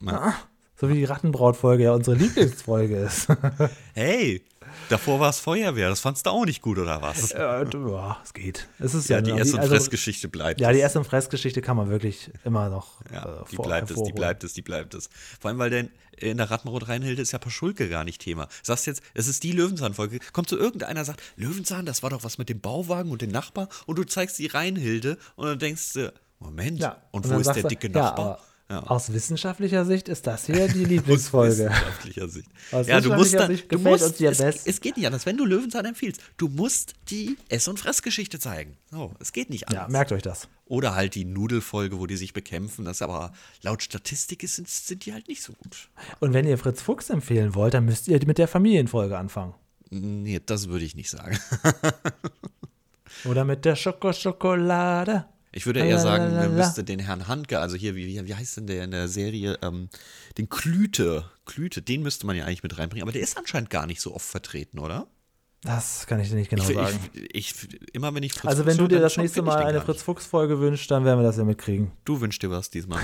Speaker 2: ah so wie die Rattenbraut-Folge ja unsere Lieblingsfolge ist. *laughs*
Speaker 3: hey, Davor war es Feuerwehr, das fandst du auch nicht gut, oder was?
Speaker 2: Äh, ja, es geht. Es ist
Speaker 3: ja, die Ess- und also, Fressgeschichte bleibt.
Speaker 2: Ja, die und Fressgeschichte kann man wirklich immer noch.
Speaker 3: Ja, äh, die bleibt es, die bleibt es, die bleibt es. Vor allem, weil denn in der Rattenrot Reinhilde ist ja Paschulke gar nicht Thema. Sagst jetzt, es ist die Löwenzahn-Folge. Kommt so irgendeiner, sagt, Löwenzahn, das war doch was mit dem Bauwagen und dem Nachbar. Und du zeigst die Reinhilde und dann denkst du, Moment, ja. und, und wo ist der dicke Nachbar? Ja,
Speaker 2: ja. Aus wissenschaftlicher Sicht ist das hier die *laughs* Lieblingsfolge.
Speaker 3: Aus wissenschaftlicher Sicht. Aus ja, du musst da, du musst, es, es, geht nicht anders, wenn du Löwenzahn empfiehlst. Du musst die Ess- und Fressgeschichte zeigen. So, es geht nicht anders.
Speaker 2: Ja, merkt euch das.
Speaker 3: Oder halt die Nudelfolge, wo die sich bekämpfen. Das aber laut Statistik ist, sind, sind die halt nicht so gut.
Speaker 2: Und wenn ihr Fritz Fuchs empfehlen wollt, dann müsst ihr mit der Familienfolge anfangen.
Speaker 3: Nee, das würde ich nicht sagen. *laughs*
Speaker 2: Oder mit der Schokoschokolade.
Speaker 3: Ich würde eher sagen, man müsste den Herrn Handke, also hier, wie, wie heißt denn der in der Serie, ähm, den Klüte, Klüte, den müsste man ja eigentlich mit reinbringen, aber der ist anscheinend gar nicht so oft vertreten, oder?
Speaker 2: Das kann ich dir nicht genau
Speaker 3: ich,
Speaker 2: sagen.
Speaker 3: Ich, ich, immer wenn ich
Speaker 2: Fritz Also wenn du dir das nächste Mal eine Fritz-Fuchs-Folge wünschst, dann werden wir das ja mitkriegen.
Speaker 3: Du wünschst dir was diesmal.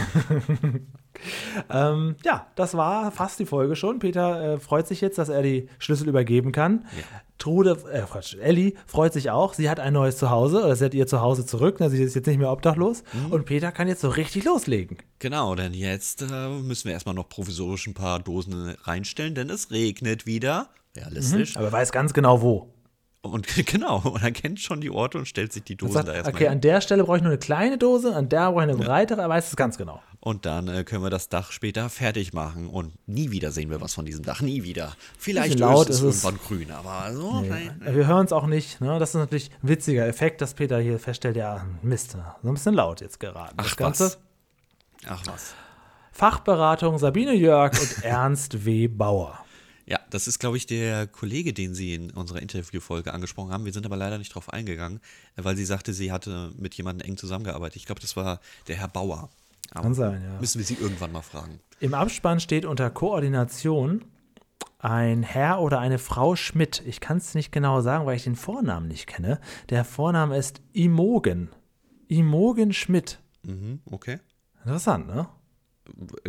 Speaker 3: *laughs*
Speaker 2: ähm, ja, das war fast die Folge schon. Peter äh, freut sich jetzt, dass er die Schlüssel übergeben kann. Ja. Trude, äh, Quatsch, Ellie freut sich auch. Sie hat ein neues Zuhause oder sie hat ihr Zuhause zurück. Ne? Sie ist jetzt nicht mehr obdachlos. Mhm. Und Peter kann jetzt so richtig loslegen.
Speaker 3: Genau, denn jetzt äh, müssen wir erstmal noch provisorisch ein paar Dosen reinstellen, denn es regnet wieder. Realistisch.
Speaker 2: Mhm, aber weiß ganz genau wo.
Speaker 3: Und *laughs* genau, und er kennt schon die Orte und stellt sich die Dosen sagt, da erstmal.
Speaker 2: Okay, hin. an der Stelle brauche ich nur eine kleine Dose, an der brauche ich eine breitere, er weiß es ganz genau.
Speaker 3: Und dann äh, können wir das Dach später fertig machen und nie wieder sehen wir was von diesem Dach, nie wieder. Vielleicht
Speaker 2: laut ist
Speaker 3: es irgendwann grün, aber so.
Speaker 2: Nee, nein, nein. Wir hören es auch nicht. Ne? Das ist natürlich ein witziger Effekt, dass Peter hier feststellt, ja, Mist, so ein bisschen laut jetzt geraten.
Speaker 3: Ach das Ganze. Was? Ach was.
Speaker 2: Fachberatung Sabine Jörg und *laughs* Ernst W. Bauer.
Speaker 3: Ja, das ist, glaube ich, der Kollege, den Sie in unserer Interviewfolge angesprochen haben. Wir sind aber leider nicht drauf eingegangen, weil sie sagte, sie hatte mit jemandem eng zusammengearbeitet. Ich glaube, das war der Herr Bauer.
Speaker 2: Aber Kann sein, ja.
Speaker 3: Müssen wir Sie irgendwann mal fragen.
Speaker 2: Im Abspann steht unter Koordination ein Herr oder eine Frau Schmidt. Ich kann es nicht genau sagen, weil ich den Vornamen nicht kenne. Der Vorname ist Imogen. Imogen Schmidt.
Speaker 3: Mhm, okay.
Speaker 2: Interessant, ne?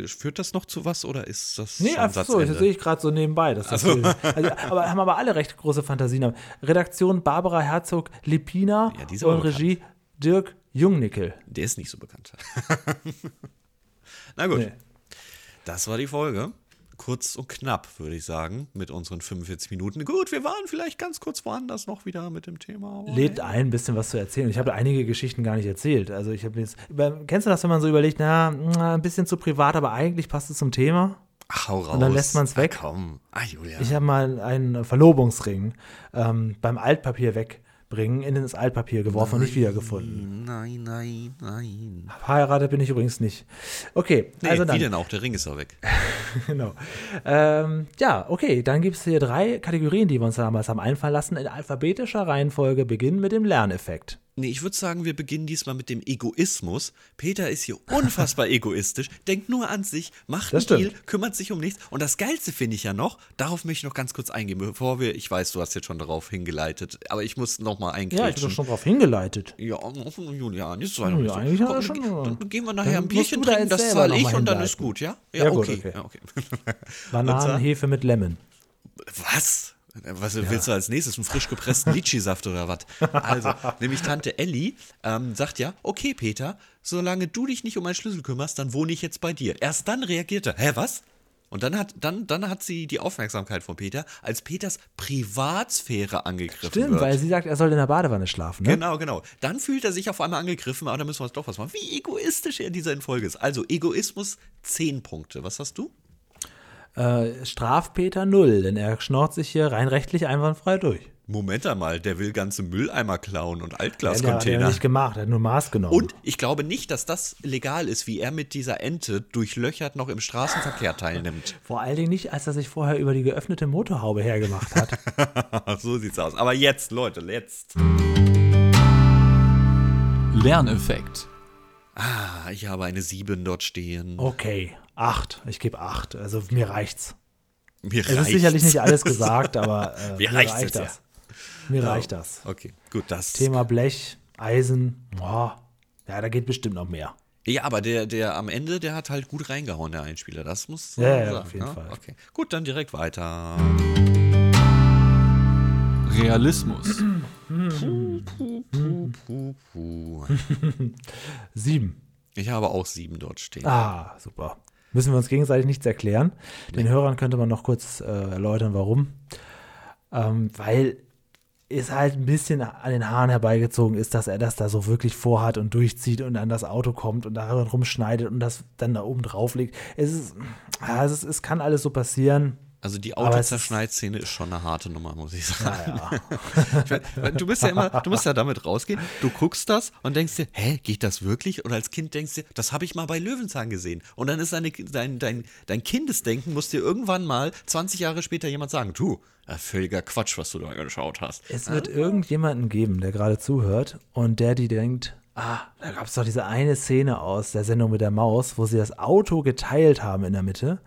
Speaker 3: Führt das noch zu was oder ist das
Speaker 2: Nee, einfach so, das sehe ich gerade so nebenbei. Das also. also, aber haben aber alle recht große Fantasien. Redaktion Barbara Herzog Lipina ja, und Regie bekannt. Dirk Jungnickel.
Speaker 3: Der ist nicht so bekannt. *laughs* Na gut. Nee. Das war die Folge kurz und knapp, würde ich sagen, mit unseren 45 Minuten. Gut, wir waren vielleicht ganz kurz woanders noch wieder mit dem Thema.
Speaker 2: Lädt hey. ein, ein bisschen was zu erzählen. Ich habe einige Geschichten gar nicht erzählt. Also ich habe jetzt, kennst du das, wenn man so überlegt, na, ein bisschen zu privat, aber eigentlich passt es zum Thema?
Speaker 3: Ach, hau raus.
Speaker 2: Und dann lässt man es weg.
Speaker 3: Ach, komm. Ach, Julia.
Speaker 2: Ich habe mal einen Verlobungsring ähm, beim Altpapier weg bringen, in das Altpapier geworfen nein, und nicht wiedergefunden.
Speaker 3: Nein, nein, nein.
Speaker 2: Verheiratet bin ich übrigens nicht. Okay,
Speaker 3: nee,
Speaker 2: also dann.
Speaker 3: Wie denn auch? Der Ring ist doch weg. *laughs*
Speaker 2: genau. Ähm, ja, okay, dann gibt es hier drei Kategorien, die wir uns damals haben einfallen lassen. In alphabetischer Reihenfolge beginnen mit dem Lerneffekt.
Speaker 3: Nee, ich würde sagen, wir beginnen diesmal mit dem Egoismus. Peter ist hier unfassbar *laughs* egoistisch, denkt nur an sich, macht einen Deal, kümmert sich um nichts. Und das Geilste finde ich ja noch, darauf möchte ich noch ganz kurz eingehen, bevor wir, ich weiß, du hast jetzt schon darauf hingeleitet, aber ich muss noch mal eingreifen.
Speaker 2: Ja, ich habe doch schon darauf hingeleitet.
Speaker 3: Ja, Julian, jetzt sei ja, eigentlich so. Komm, schon, dann, gehen wir nachher ein Bierchen trinken, da das zahle ich und dann ist gut, ja?
Speaker 2: Ja, ja okay. Gut, okay. Ja, okay. Bananenhefe *laughs* mit Lemon.
Speaker 3: Was? Was ja. willst du als nächstes? Einen frisch gepressten Litschi-Saft oder was? Also, nämlich Tante Elli ähm, sagt ja, okay, Peter, solange du dich nicht um meinen Schlüssel kümmerst, dann wohne ich jetzt bei dir. Erst dann reagiert er, hä, was? Und dann hat, dann, dann hat sie die Aufmerksamkeit von Peter, als Peters Privatsphäre angegriffen
Speaker 2: Stimmt,
Speaker 3: wird.
Speaker 2: weil sie sagt, er soll in der Badewanne schlafen. Ne?
Speaker 3: Genau, genau. Dann fühlt er sich auf einmal angegriffen, aber da müssen wir uns doch was machen. Wie egoistisch er in dieser Folge ist. Also, Egoismus 10 Punkte. Was hast du?
Speaker 2: Äh, Strafpeter null, denn er schnorrt sich hier rein rechtlich einwandfrei durch.
Speaker 3: Moment einmal, der will ganze Mülleimer klauen und Altglascontainer.
Speaker 2: Ja, der hat er nicht gemacht, er hat nur Maß genommen.
Speaker 3: Und ich glaube nicht, dass das legal ist, wie er mit dieser Ente durchlöchert noch im Straßenverkehr teilnimmt. *laughs*
Speaker 2: Vor allen Dingen nicht, als er sich vorher über die geöffnete Motorhaube hergemacht hat. *laughs*
Speaker 3: so sieht's aus. Aber jetzt, Leute, jetzt.
Speaker 1: Lerneffekt.
Speaker 3: Ah, ich habe eine 7 dort stehen.
Speaker 2: Okay, 8. Ich gebe 8. Also mir reicht's.
Speaker 3: Mir
Speaker 2: reicht's. Es ist sicherlich nicht alles gesagt, aber *laughs* äh,
Speaker 3: mir, mir reicht das.
Speaker 2: Ja. Mir ja. reicht das.
Speaker 3: Okay, gut, das.
Speaker 2: Thema Blech, Eisen, boah, ja, da geht bestimmt noch mehr.
Speaker 3: Ja, aber der, der am Ende, der hat halt gut reingehauen, der Einspieler. Das muss
Speaker 2: ja, ja, sagen, auf jeden
Speaker 3: ne?
Speaker 2: Fall.
Speaker 3: Okay, gut, dann direkt weiter.
Speaker 1: Realismus. *laughs*
Speaker 2: sieben.
Speaker 3: Ich habe auch sieben dort stehen.
Speaker 2: Ah, super. Müssen wir uns gegenseitig nichts erklären. Den. Hörern könnte man noch kurz äh, erläutern, warum. Ähm, weil es halt ein bisschen an den Haaren herbeigezogen ist, dass er das da so wirklich vorhat und durchzieht und an das Auto kommt und daran rumschneidet und das dann da oben drauf liegt. Es ist, ja, es, es kann alles so passieren.
Speaker 3: Also die Autozerschneidszene ist schon eine harte Nummer, muss ich sagen. Ja, ja. *laughs* du bist ja immer, du musst ja damit rausgehen, du guckst das und denkst dir, hä, geht das wirklich? Und als Kind denkst du, das habe ich mal bei Löwenzahn gesehen. Und dann ist deine, dein, dein, dein Kindesdenken, muss dir irgendwann mal 20 Jahre später jemand sagen, du, völliger Quatsch, was du da geschaut hast.
Speaker 2: Es wird ah. irgendjemanden geben, der gerade zuhört und der die denkt, ah, da gab es doch diese eine Szene aus der Sendung mit der Maus, wo sie das Auto geteilt haben in der Mitte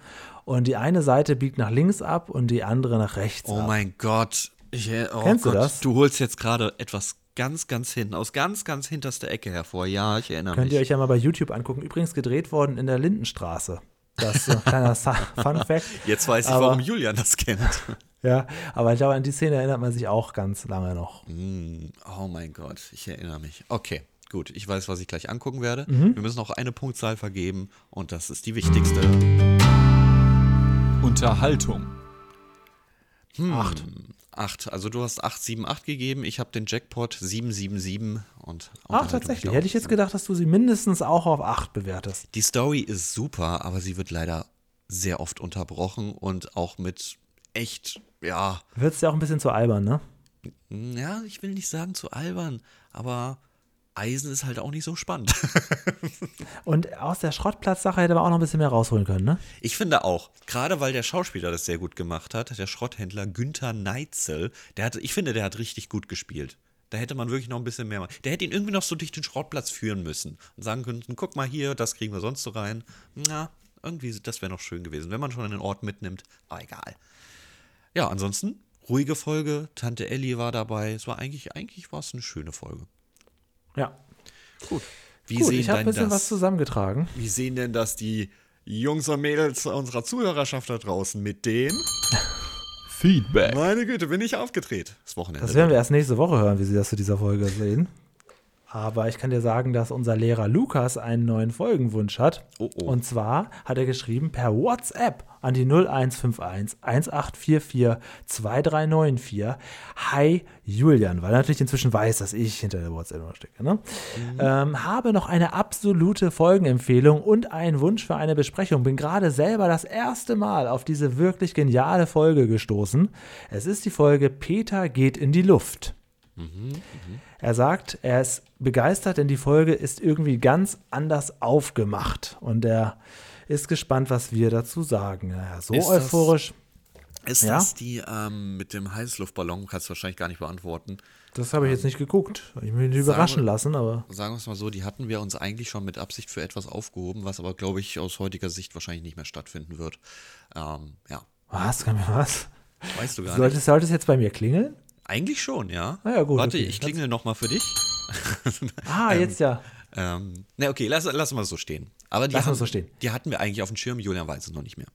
Speaker 2: und die eine Seite biegt nach links ab und die andere nach rechts
Speaker 3: oh
Speaker 2: ab.
Speaker 3: mein Gott. Ich, oh
Speaker 2: Kennst du
Speaker 3: Gott,
Speaker 2: das?
Speaker 3: Du holst jetzt gerade etwas ganz, ganz hinten, aus ganz, ganz hinterster Ecke hervor. Ja, ich erinnere
Speaker 2: Könnt
Speaker 3: mich.
Speaker 2: ihr euch ja mal bei YouTube angucken. Übrigens gedreht worden in der Lindenstraße. Das ist so ein kleiner *laughs* Fun Fact.
Speaker 3: Jetzt weiß ich,
Speaker 2: Aber-
Speaker 3: warum Julian das kennt. *laughs*
Speaker 2: Ja, aber ich glaube, an die Szene erinnert man sich auch ganz lange noch.
Speaker 3: Mm, oh mein Gott, ich erinnere mich. Okay, gut. Ich weiß, was ich gleich angucken werde.
Speaker 2: Mhm.
Speaker 3: Wir müssen noch eine Punktzahl vergeben und das ist die wichtigste.
Speaker 1: Unterhaltung.
Speaker 2: Acht.
Speaker 3: Acht. Also du hast 878 gegeben, ich habe den Jackpot 777 und
Speaker 2: Ach, tatsächlich. Hätte ich jetzt gedacht, dass du sie mindestens auch auf acht bewertest.
Speaker 3: Die Story ist super, aber sie wird leider sehr oft unterbrochen und auch mit echt, ja,
Speaker 2: Wird es ja auch ein bisschen zu albern, ne?
Speaker 3: ja, ich will nicht sagen zu albern, aber Eisen ist halt auch nicht so spannend. *laughs*
Speaker 2: Und aus der Schrottplatzsache hätte man auch noch ein bisschen mehr rausholen können, ne?
Speaker 3: Ich finde auch, gerade weil der Schauspieler das sehr gut gemacht hat, der Schrotthändler Günther Neitzel, der hat, ich finde, der hat richtig gut gespielt. Da hätte man wirklich noch ein bisschen mehr machen. Der hätte ihn irgendwie noch so durch den Schrottplatz führen müssen und sagen können, guck mal hier, das kriegen wir sonst so rein. Na, irgendwie, das wäre noch schön gewesen, wenn man schon einen Ort mitnimmt. Aber egal. Ja, ansonsten, ruhige Folge, Tante Ellie war dabei. Es war eigentlich, eigentlich war es eine schöne Folge.
Speaker 2: Ja.
Speaker 3: Gut. Wie
Speaker 2: Gut,
Speaker 3: sehen
Speaker 2: ich habe ein
Speaker 3: denn
Speaker 2: bisschen
Speaker 3: das,
Speaker 2: was zusammengetragen.
Speaker 3: Wie sehen denn das die Jungs und Mädels unserer Zuhörerschaft da draußen mit dem?
Speaker 1: Feedback.
Speaker 3: Meine Güte, bin ich aufgedreht. Das Wochenende.
Speaker 2: Das werden wir erst nächste Woche hören, wie Sie das zu dieser Folge sehen. Aber ich kann dir sagen, dass unser Lehrer Lukas einen neuen Folgenwunsch hat.
Speaker 3: Oh, oh.
Speaker 2: Und zwar hat er geschrieben per WhatsApp an die 0151 1844 2394. Hi Julian, weil er natürlich inzwischen weiß, dass ich hinter der WhatsApp stecke. Ne? Ähm, habe noch eine absolute Folgenempfehlung und einen Wunsch für eine Besprechung. Bin gerade selber das erste Mal auf diese wirklich geniale Folge gestoßen. Es ist die Folge Peter geht in die Luft. Er sagt, er ist begeistert, denn die Folge ist irgendwie ganz anders aufgemacht. Und er ist gespannt, was wir dazu sagen. Naja, so
Speaker 3: Ist das-
Speaker 2: euphorisch,
Speaker 3: Ist
Speaker 2: Ja?
Speaker 3: das die ähm, mit dem Heißluftballon? Kannst du wahrscheinlich gar nicht beantworten.
Speaker 2: das habe ich jetzt nicht geguckt. Ich will mich überraschen
Speaker 3: Sagen
Speaker 2: lassen, aber
Speaker 3: Sagen wir es mal so, die hatten wir uns eigentlich schon mit Absicht für etwas aufgehoben, was aber, glaube ich, aus heutiger Sicht wahrscheinlich nicht mehr stattfinden wird. Ähm, ja,
Speaker 2: was? Was?
Speaker 3: weißt du gar
Speaker 2: Sollte,
Speaker 3: nicht.
Speaker 2: sollte es jetzt bei mir klingeln?
Speaker 3: Eigentlich schon, ja.
Speaker 2: Ah ja, gut,
Speaker 3: Warte,
Speaker 2: okay.
Speaker 3: ich klingel nochmal für dich. *laughs*
Speaker 2: Ah, jetzt ja.
Speaker 3: Ähm, ne, okay, lass, lass mal so stehen. Aber die,
Speaker 2: Lass mal
Speaker 3: haben,
Speaker 2: so stehen.
Speaker 3: die hatten wir eigentlich auf dem Schirm, Julian weiß es noch nicht mehr.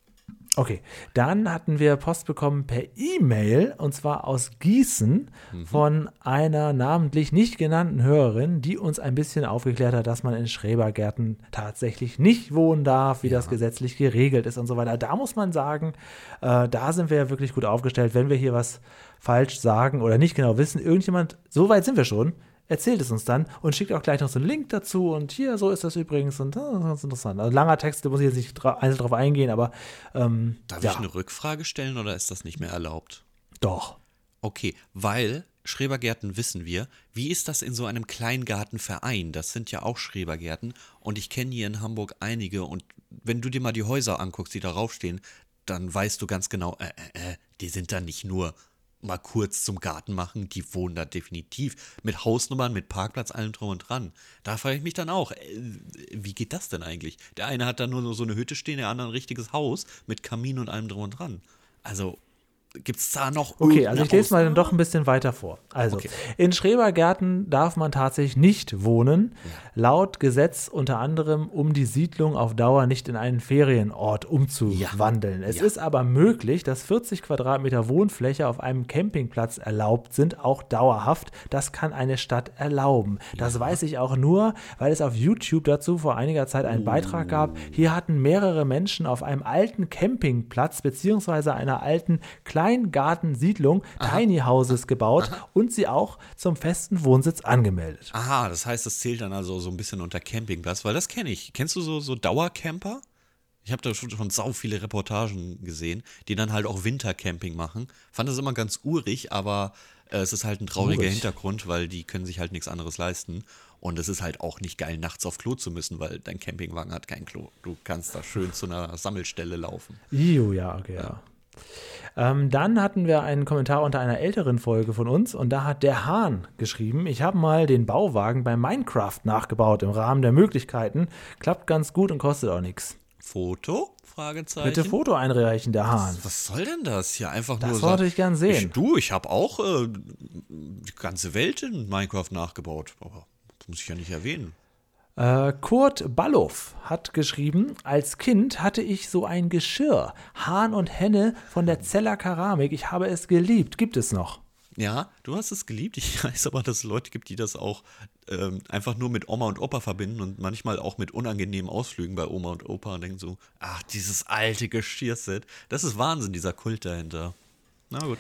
Speaker 2: Okay, dann hatten wir Post bekommen per E-Mail und zwar aus Gießen von einer namentlich nicht genannten Hörerin, die uns ein bisschen aufgeklärt hat, dass man in Schrebergärten tatsächlich nicht wohnen darf, wie das gesetzlich geregelt ist und so weiter. Da muss man sagen, äh, da sind wir ja wirklich gut aufgestellt. Wenn wir hier was falsch sagen oder nicht genau wissen, irgendjemand, so weit sind wir schon, erzählt es uns dann und schickt auch gleich noch so einen Link dazu und hier, so ist das übrigens und das ist ganz interessant. Also langer Text, da muss ich jetzt nicht dra einzeln drauf eingehen, aber ähm,
Speaker 3: Darf
Speaker 2: ja,
Speaker 3: ich eine Rückfrage stellen oder ist das nicht mehr erlaubt?
Speaker 2: doch.
Speaker 3: Okay, weil Schrebergärten wissen wir. Wie ist das in so einem Kleingartenverein? Das sind ja auch Schrebergärten und ich kenne hier in Hamburg einige und wenn du dir mal die Häuser anguckst, die darauf stehen, dann weißt du ganz genau, äh, äh, äh, die sind da nicht nur mal kurz zum Garten machen, die wohnen da definitiv mit Hausnummern, mit Parkplatz, allem drum und dran. Da frage ich mich dann auch, äh, wie geht das denn eigentlich? Der eine hat da nur so eine Hütte stehen, der andere ein richtiges Haus mit Kamin und allem drum und dran. Also gibt es da noch
Speaker 2: Okay, also ich lese mal dann
Speaker 3: Ausnahme?
Speaker 2: doch ein bisschen weiter vor. Also,
Speaker 3: Okay.
Speaker 2: in Schrebergärten darf man tatsächlich nicht wohnen, laut Gesetz unter anderem, um die Siedlung auf Dauer nicht in einen Ferienort umzuwandeln. Es
Speaker 3: Ja.
Speaker 2: ist aber möglich, dass 40 Quadratmeter Wohnfläche auf einem Campingplatz erlaubt sind, auch dauerhaft. Das kann eine Stadt erlauben. Das weiß ich auch nur, weil es auf YouTube dazu vor einiger Zeit einen Beitrag gab. Hier hatten mehrere Menschen auf einem alten Campingplatz beziehungsweise einer alten Kleingartensiedlung Tiny Houses gebaut und sie auch zum festen Wohnsitz angemeldet.
Speaker 3: Aha, das heißt, das zählt dann also so ein bisschen unter Campingplatz, weil das kenne ich. Kennst du so, so Dauercamper? Ich habe da schon, schon sau viele Reportagen gesehen, die dann halt auch Wintercamping machen. Fand das immer ganz urig, aber äh, es ist halt ein trauriger
Speaker 2: Urig.
Speaker 3: Hintergrund, weil die können sich halt nichts anderes leisten. Und es ist halt auch nicht geil, nachts auf Klo zu müssen, weil dein Campingwagen hat kein Klo. Du kannst da schön zu einer Sammelstelle laufen.
Speaker 2: Io, ja, okay, ja. Ähm, dann hatten wir einen Kommentar unter einer älteren Folge von uns und da hat der Hahn geschrieben, ich habe mal den Bauwagen bei Minecraft nachgebaut im Rahmen der Möglichkeiten. Klappt ganz gut und kostet auch nichts.
Speaker 3: Foto? Fragezeichen.
Speaker 2: Bitte Foto einreichen, der Hahn.
Speaker 3: Was soll denn das hier? Einfach
Speaker 2: Das
Speaker 3: nur
Speaker 2: wollte ich gern sehen.
Speaker 3: Ich, du, ich habe auch äh, die ganze Welt in Minecraft nachgebaut. Aber das muss ich ja nicht erwähnen.
Speaker 2: Äh, Kurt Balloff hat geschrieben, als Kind hatte ich so ein Geschirr, Hahn und Henne von der Zeller Keramik. Ich habe es geliebt. Gibt es noch?
Speaker 3: Ja, du hast es geliebt. Ich *laughs* weiß aber, dass es Leute gibt, die das auch ähm, einfach nur mit Oma und Opa verbinden und manchmal auch mit unangenehmen Ausflügen bei Oma und Opa und denken so, ach, dieses alte Geschirrset. Das ist Wahnsinn, dieser Kult dahinter. Na gut.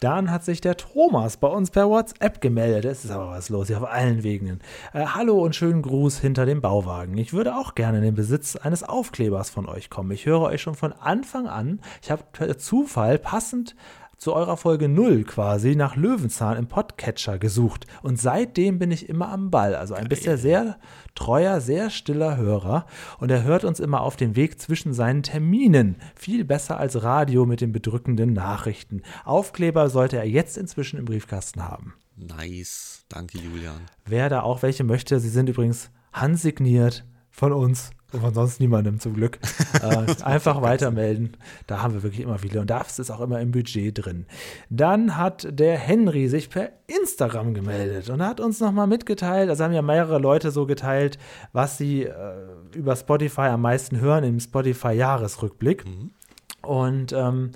Speaker 2: Dann hat sich der Thomas bei uns per WhatsApp gemeldet. Es ist aber was los hier auf allen Wegen. Äh, hallo und schönen Gruß hinter dem Bauwagen. Ich würde auch gerne in den Besitz eines Aufklebers von euch kommen. Ich höre euch schon von Anfang an. Ich habe Zufall passend zu eurer Folge 0 quasi nach Löwenzahn im Podcatcher gesucht. Und seitdem bin ich immer am Ball. Also ein bisher sehr treuer, sehr stiller Hörer. Und er hört uns immer auf dem Weg zwischen seinen Terminen. Viel besser als Radio mit den bedrückenden Nachrichten. Aufkleber sollte er jetzt inzwischen im Briefkasten haben.
Speaker 3: Nice. Danke, Julian.
Speaker 2: Wer da auch welche möchte, sie sind übrigens handsigniert von uns von sonst niemandem zum Glück. *laughs* Äh, einfach weitermelden. Da haben wir wirklich immer viele und das ist auch immer im Budget drin. Dann hat der Henry sich per Instagram gemeldet und hat uns nochmal mitgeteilt, also haben ja mehrere Leute so geteilt, was sie äh, über Spotify am meisten hören im Spotify-Jahresrückblick. Und ähm,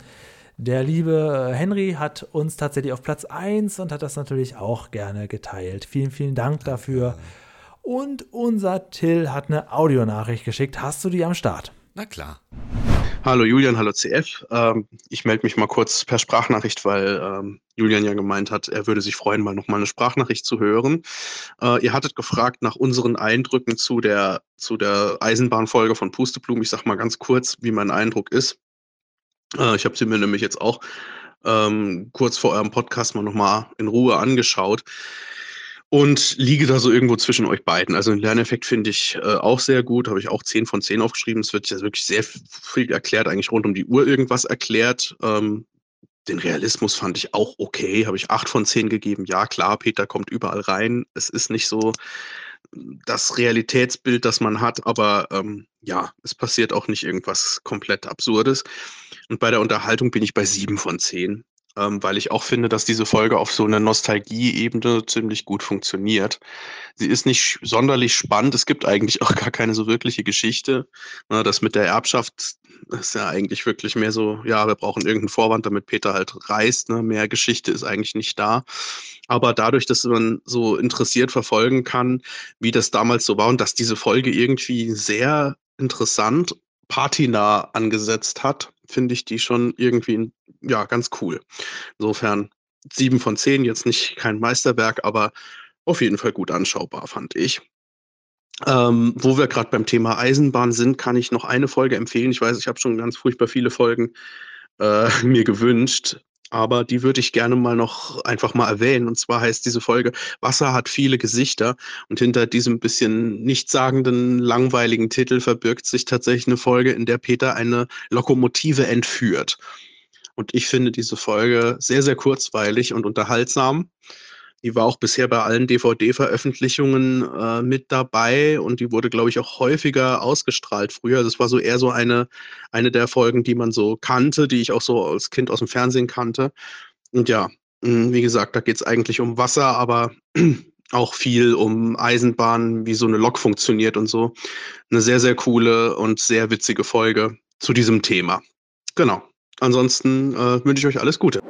Speaker 2: der liebe Henry hat uns tatsächlich auf Platz 1 und hat das natürlich auch gerne geteilt. Vielen, vielen Dank dafür. Und unser Till hat eine Audionachricht geschickt. Hast du die am Start?
Speaker 3: Na klar.
Speaker 4: Hallo Julian, hallo CF. Ähm, ich melde mich mal kurz per Sprachnachricht, weil ähm, Julian ja gemeint hat, er würde sich freuen, mal nochmal eine Sprachnachricht zu hören. Äh, ihr hattet gefragt nach unseren Eindrücken zu der, zu der Eisenbahnfolge von Pusteblumen. Ich sag mal ganz kurz, wie mein Eindruck ist. Äh, ich habe sie mir nämlich jetzt auch ähm, kurz vor eurem Podcast mal nochmal in Ruhe angeschaut und liege da so irgendwo zwischen euch beiden. Also den Lerneffekt finde ich äh, auch sehr gut, habe ich auch 10 von 10 aufgeschrieben. Es wird ja wirklich sehr viel erklärt, eigentlich rund um die Uhr irgendwas erklärt. Ähm, den Realismus fand ich auch okay, habe ich 8 von 10 gegeben. Ja, klar, Peter kommt überall rein. Es ist nicht so das Realitätsbild, das man hat, aber ähm, ja, es passiert auch nicht irgendwas komplett Absurdes. Und bei der Unterhaltung bin ich bei 7 von 10 ähm, weil ich auch finde, dass diese Folge auf so einer Nostalgie-Ebene ziemlich gut funktioniert. Sie ist nicht sonderlich spannend. Es gibt eigentlich auch gar keine so wirkliche Geschichte. Na, das mit der Erbschaft ist ja eigentlich wirklich mehr so, ja, wir brauchen irgendeinen Vorwand, damit Peter halt reist. Ne? Mehr Geschichte ist eigentlich nicht da. Aber dadurch, dass man so interessiert verfolgen kann, wie das damals so war und dass diese Folge irgendwie sehr interessant partynah angesetzt hat, finde ich die schon irgendwie ja, ganz cool. Insofern sieben von zehn, jetzt nicht kein Meisterwerk, aber auf jeden Fall gut anschaubar, fand ich. Ähm, wo wir gerade beim Thema Eisenbahn sind, kann ich noch eine Folge empfehlen. Ich weiß, ich habe schon ganz furchtbar viele Folgen äh, *laughs* mir gewünscht, aber die würde ich gerne mal noch einfach mal erwähnen. Und zwar heißt diese Folge Wasser hat viele Gesichter. Und hinter diesem bisschen nichtssagenden, langweiligen Titel verbirgt sich tatsächlich eine Folge, in der Peter eine Lokomotive entführt. Und ich finde diese Folge sehr, sehr kurzweilig und unterhaltsam. Die war auch bisher bei allen DVD-Veröffentlichungen äh, mit dabei und die wurde, glaube ich, auch häufiger ausgestrahlt früher. Das war so eher so eine, eine der Folgen, die man so kannte, die ich auch so als Kind aus dem Fernsehen kannte. Und ja, mh, wie gesagt, da geht es eigentlich um Wasser, aber *clears throat* auch viel um Eisenbahn, wie so eine Lok funktioniert und so. Eine sehr, sehr coole und sehr witzige Folge zu diesem Thema. Genau. Ansonsten äh, wünsche ich euch alles Gute.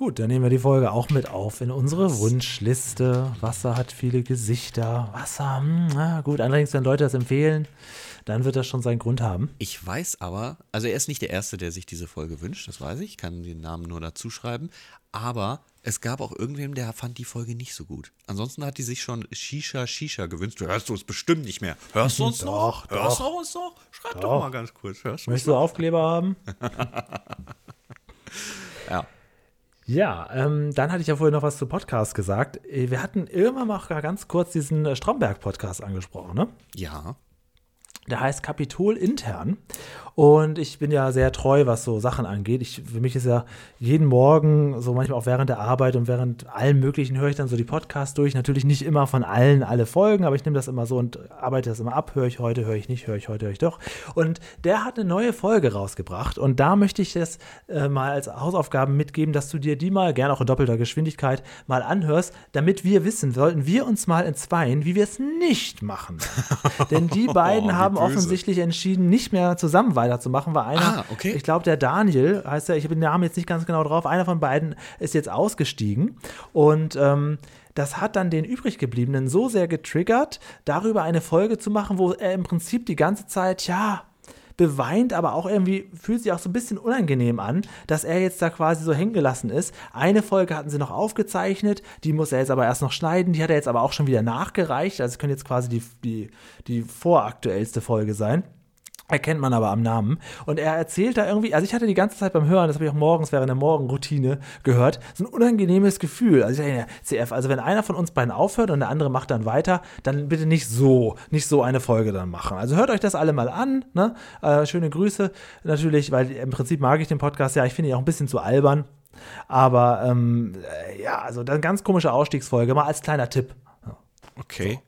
Speaker 2: Gut, dann nehmen wir die Folge auch mit auf in unsere Wunschliste. Wasser hat viele Gesichter. Wasser, hm, na gut. Allerdings, wenn Leute das empfehlen, dann wird das schon seinen Grund haben.
Speaker 3: Ich weiß aber, also er ist nicht der Erste, der sich diese Folge wünscht, das weiß ich, ich kann den Namen nur dazu schreiben, aber es gab auch irgendwem, der fand die Folge nicht so gut. Ansonsten hat die sich schon Shisha Shisha gewünscht. Du hörst uns bestimmt nicht mehr. Hörst du uns
Speaker 2: Doch,
Speaker 3: noch? Hörst du
Speaker 2: doch.
Speaker 3: uns noch? Schreib doch,
Speaker 2: Doch.
Speaker 3: mal ganz kurz. Hörst du
Speaker 2: Möchtest du Aufkleber haben? *laughs* *laughs*
Speaker 3: Ja.
Speaker 2: Ja, ähm, dann hatte ich ja vorhin noch was zu Podcast gesagt. Äh, Wir hatten irgendwann mal ganz kurz diesen äh, Stromberg-Podcast angesprochen, ne?
Speaker 3: Ja.
Speaker 2: Der heißt Kapitol intern. Und ich bin ja sehr treu, was so Sachen angeht. Ich, für mich ist ja jeden Morgen, so manchmal auch während der Arbeit und während allen möglichen höre ich dann so die Podcasts durch. Natürlich nicht immer von allen alle Folgen, aber ich nehme das immer so und arbeite das immer ab. Höre ich heute, höre ich nicht, höre ich heute, höre ich doch. Und der hat eine neue Folge rausgebracht. Und da möchte ich das äh, mal als Hausaufgaben mitgeben, dass du dir die mal, gerne auch in doppelter Geschwindigkeit, mal anhörst, damit wir wissen, sollten wir uns mal entzweien, wie wir es nicht machen. *laughs* Denn die beiden
Speaker 3: wie
Speaker 2: haben
Speaker 3: böse.
Speaker 2: offensichtlich entschieden, nicht mehr zusammen weiterzumachen, weil einer,
Speaker 3: Ah, okay.
Speaker 2: ich glaube, der Daniel, heißt er, ich habe den Namen jetzt nicht ganz genau drauf, einer von beiden ist jetzt ausgestiegen und ähm, das hat dann den übrig gebliebenen so sehr getriggert, darüber eine Folge zu machen, wo er im Prinzip die ganze Zeit, ja, beweint, aber auch irgendwie fühlt sich auch so ein bisschen unangenehm an, dass er jetzt da quasi so hängen gelassen ist. Eine Folge hatten sie noch aufgezeichnet, die muss er jetzt aber erst noch schneiden, die hat er jetzt aber auch schon wieder nachgereicht, also es könnte jetzt quasi die, die, die voraktuellste Folge sein. Erkennt man aber am Namen. Und er erzählt da irgendwie, also ich hatte die ganze Zeit beim Hören, das habe ich auch morgens während der Morgenroutine gehört, so ein unangenehmes Gefühl. Also ich dachte, ja, CF, also wenn einer von uns beiden aufhört und der andere macht dann weiter, dann bitte nicht so, nicht so eine Folge dann machen. Also hört euch das alle mal an. Ne? Äh, schöne Grüße natürlich, weil im Prinzip mag ich den Podcast ja, ich finde ihn auch ein bisschen zu albern. Aber ähm, äh, ja, also dann ganz komische Ausstiegsfolge, mal als kleiner Tipp.
Speaker 3: Okay.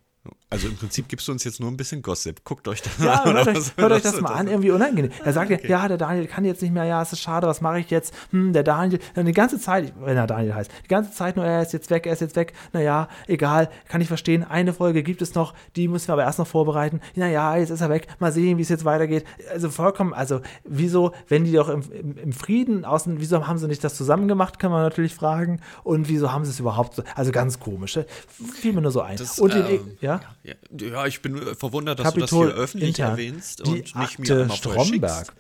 Speaker 3: Also im Prinzip gibst du uns jetzt nur ein bisschen Gossip. Guckt euch das
Speaker 2: Ja,
Speaker 3: an.
Speaker 2: hört euch,
Speaker 3: was-
Speaker 2: hört euch
Speaker 3: was-
Speaker 2: das mal an, irgendwie unangenehm. Er sagt ja, ja, der Daniel kann jetzt nicht mehr, ja, es ist schade, was mache ich jetzt? Hm, der Daniel, dann die ganze Zeit, wenn er Daniel heißt, die ganze Zeit nur, er ist jetzt weg, er ist jetzt weg, naja, egal, kann ich verstehen, eine Folge gibt es noch, die müssen wir aber erst noch vorbereiten, naja, jetzt ist er weg, mal sehen, wie es jetzt weitergeht. Also vollkommen, also wieso, wenn die doch im, im, im Frieden außen, wieso haben sie nicht das zusammen gemacht, kann man natürlich fragen, und wieso haben sie es überhaupt so, also ganz komisch, ne? fiel mir nur so ein.
Speaker 3: Das,
Speaker 2: und den,
Speaker 3: ähm,
Speaker 2: ja?
Speaker 3: ja, ja, ich bin äh, verwundert, dass
Speaker 2: Kapitol
Speaker 3: du das hier öffentlich
Speaker 2: intern.
Speaker 3: erwähnst
Speaker 2: Die
Speaker 3: und nicht
Speaker 2: Akte
Speaker 3: mir einmal
Speaker 2: Stromberg.
Speaker 3: schickst.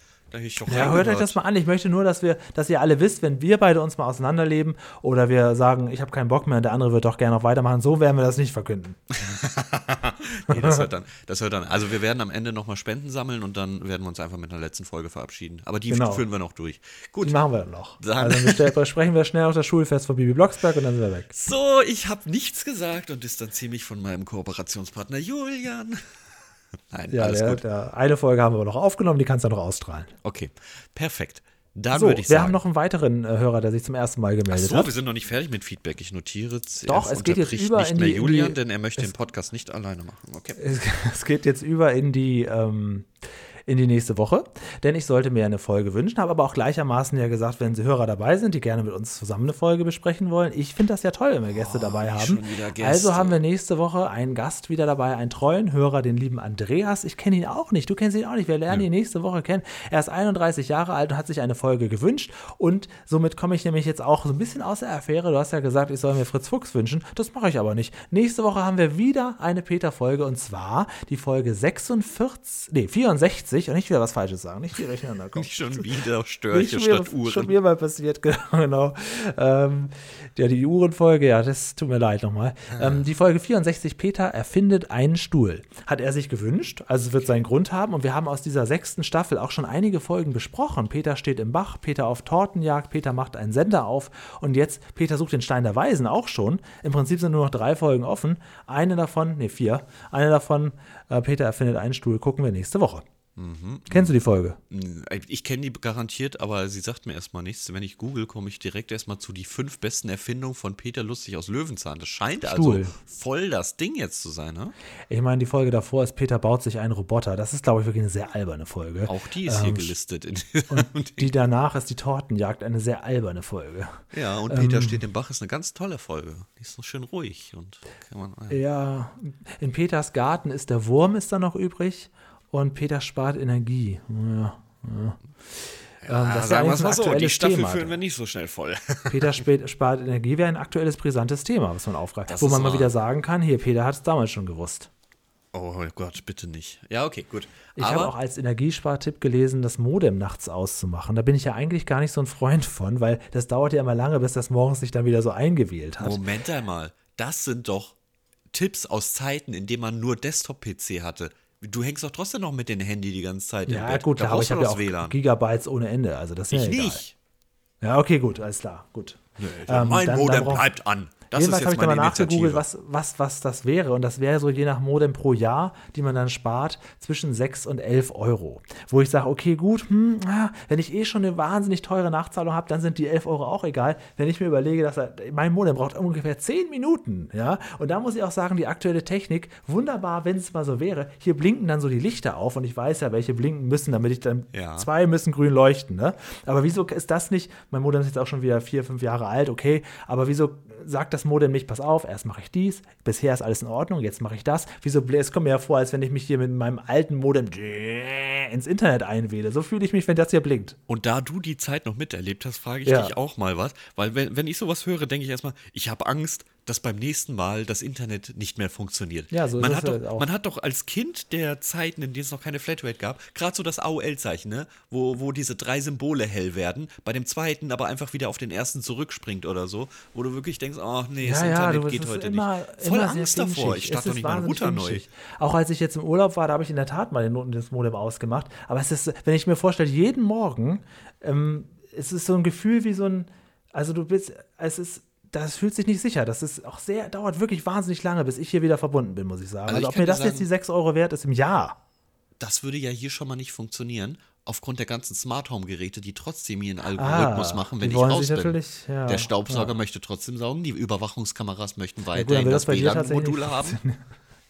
Speaker 2: Ja, hört euch das mal an. Ich möchte nur, dass wir, dass ihr alle wisst, wenn wir beide uns mal auseinanderleben oder wir sagen, ich habe keinen Bock mehr und der andere wird doch gerne noch weitermachen, so werden wir das nicht verkünden. *laughs*
Speaker 3: Nee, das hört dann, das hört dann. Also wir werden am Ende nochmal Spenden sammeln und dann werden wir uns einfach mit einer letzten Folge verabschieden. Aber die
Speaker 2: Genau.
Speaker 3: führen wir noch durch. Gut.
Speaker 2: Die machen wir dann noch.
Speaker 3: Dann-
Speaker 2: Also besprechen *laughs* wir schnell auf das Schulfest von Bibi Blocksberg und dann sind wir weg.
Speaker 3: So, ich habe nichts gesagt und distanziere mich von meinem Kooperationspartner Julian. *laughs* Nein,
Speaker 2: Ja,
Speaker 3: alles
Speaker 2: der,
Speaker 3: gut.
Speaker 2: der, eine Folge haben wir noch aufgenommen, die kannst du noch ausstrahlen.
Speaker 3: Okay, perfekt. Dann
Speaker 2: So,
Speaker 3: würde ich
Speaker 2: wir
Speaker 3: sagen.
Speaker 2: haben noch einen weiteren äh, Hörer, der sich zum ersten Mal
Speaker 3: Ach
Speaker 2: gemeldet
Speaker 3: so,
Speaker 2: hat.
Speaker 3: wir sind noch nicht fertig mit Feedback. Ich notiere CF
Speaker 2: Doch, es geht jetzt über
Speaker 3: nicht
Speaker 2: in
Speaker 3: mehr
Speaker 2: die-
Speaker 3: Julian,
Speaker 2: die-
Speaker 3: denn er möchte den Podcast nicht alleine machen. Okay.
Speaker 2: Es, *laughs* es geht jetzt über in die, ähm, in die nächste Woche, denn ich sollte mir eine Folge wünschen, habe aber auch gleichermaßen ja gesagt, wenn Sie Hörer dabei sind, die gerne mit uns zusammen eine Folge besprechen wollen. Ich finde das ja toll, wenn wir Gäste dabei haben.
Speaker 3: Gäste.
Speaker 2: Also haben wir nächste Woche einen Gast wieder dabei, einen treuen Hörer, den lieben Andreas. Ich kenne ihn auch nicht, du kennst ihn auch nicht. Wir lernen ihn nächste Woche kennen. Er ist 31 Jahre alt und hat sich eine Folge gewünscht und somit komme ich nämlich jetzt auch so ein bisschen aus der Affäre. Du hast ja gesagt, ich soll mir Fritz Fuchs wünschen. Das mache ich aber nicht. Nächste Woche haben wir wieder eine Peter-Folge und zwar die Folge 46, nee, 64 und nicht wieder was Falsches sagen, nicht wieder durcheinander kommen.
Speaker 3: Nicht schon wieder
Speaker 2: Nicht
Speaker 3: Störche
Speaker 2: wieder-
Speaker 3: statt Uhren.
Speaker 2: Schon wieder mal passiert, *laughs* genau. genau. Ähm, ja, die Uhrenfolge, ja, das tut mir leid nochmal. Ähm, die Folge 64, Peter erfindet einen Stuhl. Hat er sich gewünscht, also es wird seinen Grund haben. Und wir haben aus dieser sechsten Staffel auch schon einige Folgen besprochen. Peter steht im Bach, Peter auf Tortenjagd, Peter macht einen Sender auf. Und jetzt, Peter sucht den Stein der Weisen auch schon. Im Prinzip sind nur noch drei Folgen offen. Eine davon, nee, vier. Eine davon, äh, Peter erfindet einen Stuhl, gucken wir nächste Woche. Kennst du die Folge?
Speaker 3: Ich kenne die garantiert, aber sie sagt mir erstmal nichts. Wenn ich google, komme ich direkt erstmal zu die fünf besten Erfindungen von Peter Lustig aus Löwenzahn. Das scheint
Speaker 2: Stuhl.
Speaker 3: also voll das Ding jetzt zu sein, ne?
Speaker 2: Ich meine, die Folge davor ist Peter baut sich einen Roboter. Das ist, glaube ich, wirklich eine sehr alberne Folge.
Speaker 3: Auch die ist hier
Speaker 2: Ähm,
Speaker 3: gelistet. In *laughs*
Speaker 2: Und *laughs* die danach ist die Tortenjagd, eine sehr alberne Folge.
Speaker 3: ja, und Peter
Speaker 2: Ähm,
Speaker 3: steht im Bach ist eine ganz tolle Folge. Die ist so schön ruhig und kann man. Ja.
Speaker 2: Ja, in Peters Garten ist der Wurm ist da noch übrig und Peter spart Energie. Ja, ja. Ähm,
Speaker 3: Ah,
Speaker 2: das ist
Speaker 3: sagen wir es
Speaker 2: ein
Speaker 3: mal so, die
Speaker 2: aktuelles
Speaker 3: Staffel
Speaker 2: Thema.
Speaker 3: führen wir nicht so schnell voll. *laughs*
Speaker 2: Peter spart Energie wäre ein aktuelles, brisantes Thema, was man aufgreift. Wo
Speaker 3: ist
Speaker 2: man mal wieder sagen kann, hier, Peter hat es damals schon gewusst.
Speaker 3: Oh Gott, bitte nicht. Ja, okay, gut.
Speaker 2: Ich habe auch als Energiespartipp gelesen, das Modem nachts auszumachen. Da bin ich ja eigentlich gar nicht so ein Freund von, weil das dauert ja immer lange, bis das morgens sich dann wieder so eingewählt hat.
Speaker 3: Moment einmal, das sind doch Tipps aus Zeiten, in denen man nur Desktop-PC hatte. Du hängst doch trotzdem noch mit dem Handy die ganze Zeit
Speaker 2: Ja, gut,
Speaker 3: da
Speaker 2: aber ich habe ja auch
Speaker 3: WLAN.
Speaker 2: Gigabytes ohne Ende. Also das ist
Speaker 3: Ich
Speaker 2: ja egal.
Speaker 3: nicht.
Speaker 2: Ja, okay, gut, alles klar, gut.
Speaker 3: Nee,
Speaker 2: Ähm,
Speaker 3: mein
Speaker 2: dann-
Speaker 3: Modem
Speaker 2: dann
Speaker 3: bleibt an. Das
Speaker 2: Jedenfalls habe ich da mal nachgegoogelt, was, was, was das wäre. Und das wäre so je nach Modem pro Jahr, die man dann spart, zwischen 6 und 11 Euro. Wo ich sage, okay, gut, hm, ah, wenn ich eh schon eine wahnsinnig teure Nachzahlung habe, dann sind die 11 Euro auch egal. Wenn ich mir überlege, dass er, mein Modem braucht ungefähr 10 Minuten, ja. Und da muss ich auch sagen, die aktuelle Technik, wunderbar, wenn es mal so wäre. Hier blinken dann so die Lichter auf und ich weiß ja, welche blinken müssen, damit ich dann
Speaker 3: Ja.
Speaker 2: zwei müssen grün leuchten, ne? Aber wieso ist das nicht, mein Modem ist jetzt auch schon wieder vier, fünf Jahre alt, okay, aber wieso sagt das Modem nicht, pass auf, erst mache ich dies, bisher ist alles in Ordnung, jetzt mache ich das. Wieso, es kommt mir ja vor, als wenn ich mich hier mit meinem alten Modem ins Internet einwähle. So fühle ich mich, wenn das hier blinkt.
Speaker 3: Und da du die Zeit noch miterlebt hast, frage ich
Speaker 2: Ja.
Speaker 3: dich auch mal was. Weil wenn, wenn ich sowas höre, denke ich erstmal, ich habe Angst, dass beim nächsten Mal das Internet nicht mehr funktioniert.
Speaker 2: Ja, so ist
Speaker 3: man
Speaker 2: es
Speaker 3: hat
Speaker 2: halt
Speaker 3: doch,
Speaker 2: auch.
Speaker 3: Man hat doch als Kind der Zeiten, in denen es noch keine Flatrate gab, gerade so das AOL-Zeichen, ne? wo, wo diese drei Symbole hell werden, bei dem zweiten aber einfach wieder auf den ersten zurückspringt oder so, wo du wirklich denkst, oh nee, das Internet
Speaker 2: du,
Speaker 3: geht
Speaker 2: ist
Speaker 3: heute
Speaker 2: immer,
Speaker 3: nicht. Voll Angst davor, ich starte doch
Speaker 2: ist
Speaker 3: nicht meinen Router neu.
Speaker 2: Auch als ich jetzt im Urlaub war, da habe ich in der Tat mal den Noten des Modem ausgemacht. Aber es ist, wenn ich mir vorstelle, jeden Morgen, ähm, es ist so ein Gefühl wie so ein, also du bist, es ist, das fühlt sich nicht sicher. Das ist auch sehr, dauert wirklich wahnsinnig lange, bis ich hier wieder verbunden bin, muss ich sagen.
Speaker 3: Also
Speaker 2: Also,
Speaker 3: ich
Speaker 2: ob mir das jetzt
Speaker 3: sagen-
Speaker 2: die 6 Euro wert ist im Jahr.
Speaker 3: Das würde ja hier schon mal nicht funktionieren, aufgrund der ganzen Smart Home Geräte, die trotzdem ihren Algorithmus
Speaker 2: Ah,
Speaker 3: machen, wenn ich
Speaker 2: sich
Speaker 3: bin.
Speaker 2: ja,
Speaker 3: der Staubsauger
Speaker 2: ja.
Speaker 3: möchte trotzdem saugen, die Überwachungskameras möchten weiterhin
Speaker 2: wird
Speaker 3: das
Speaker 2: das
Speaker 3: WLAN-Module haben.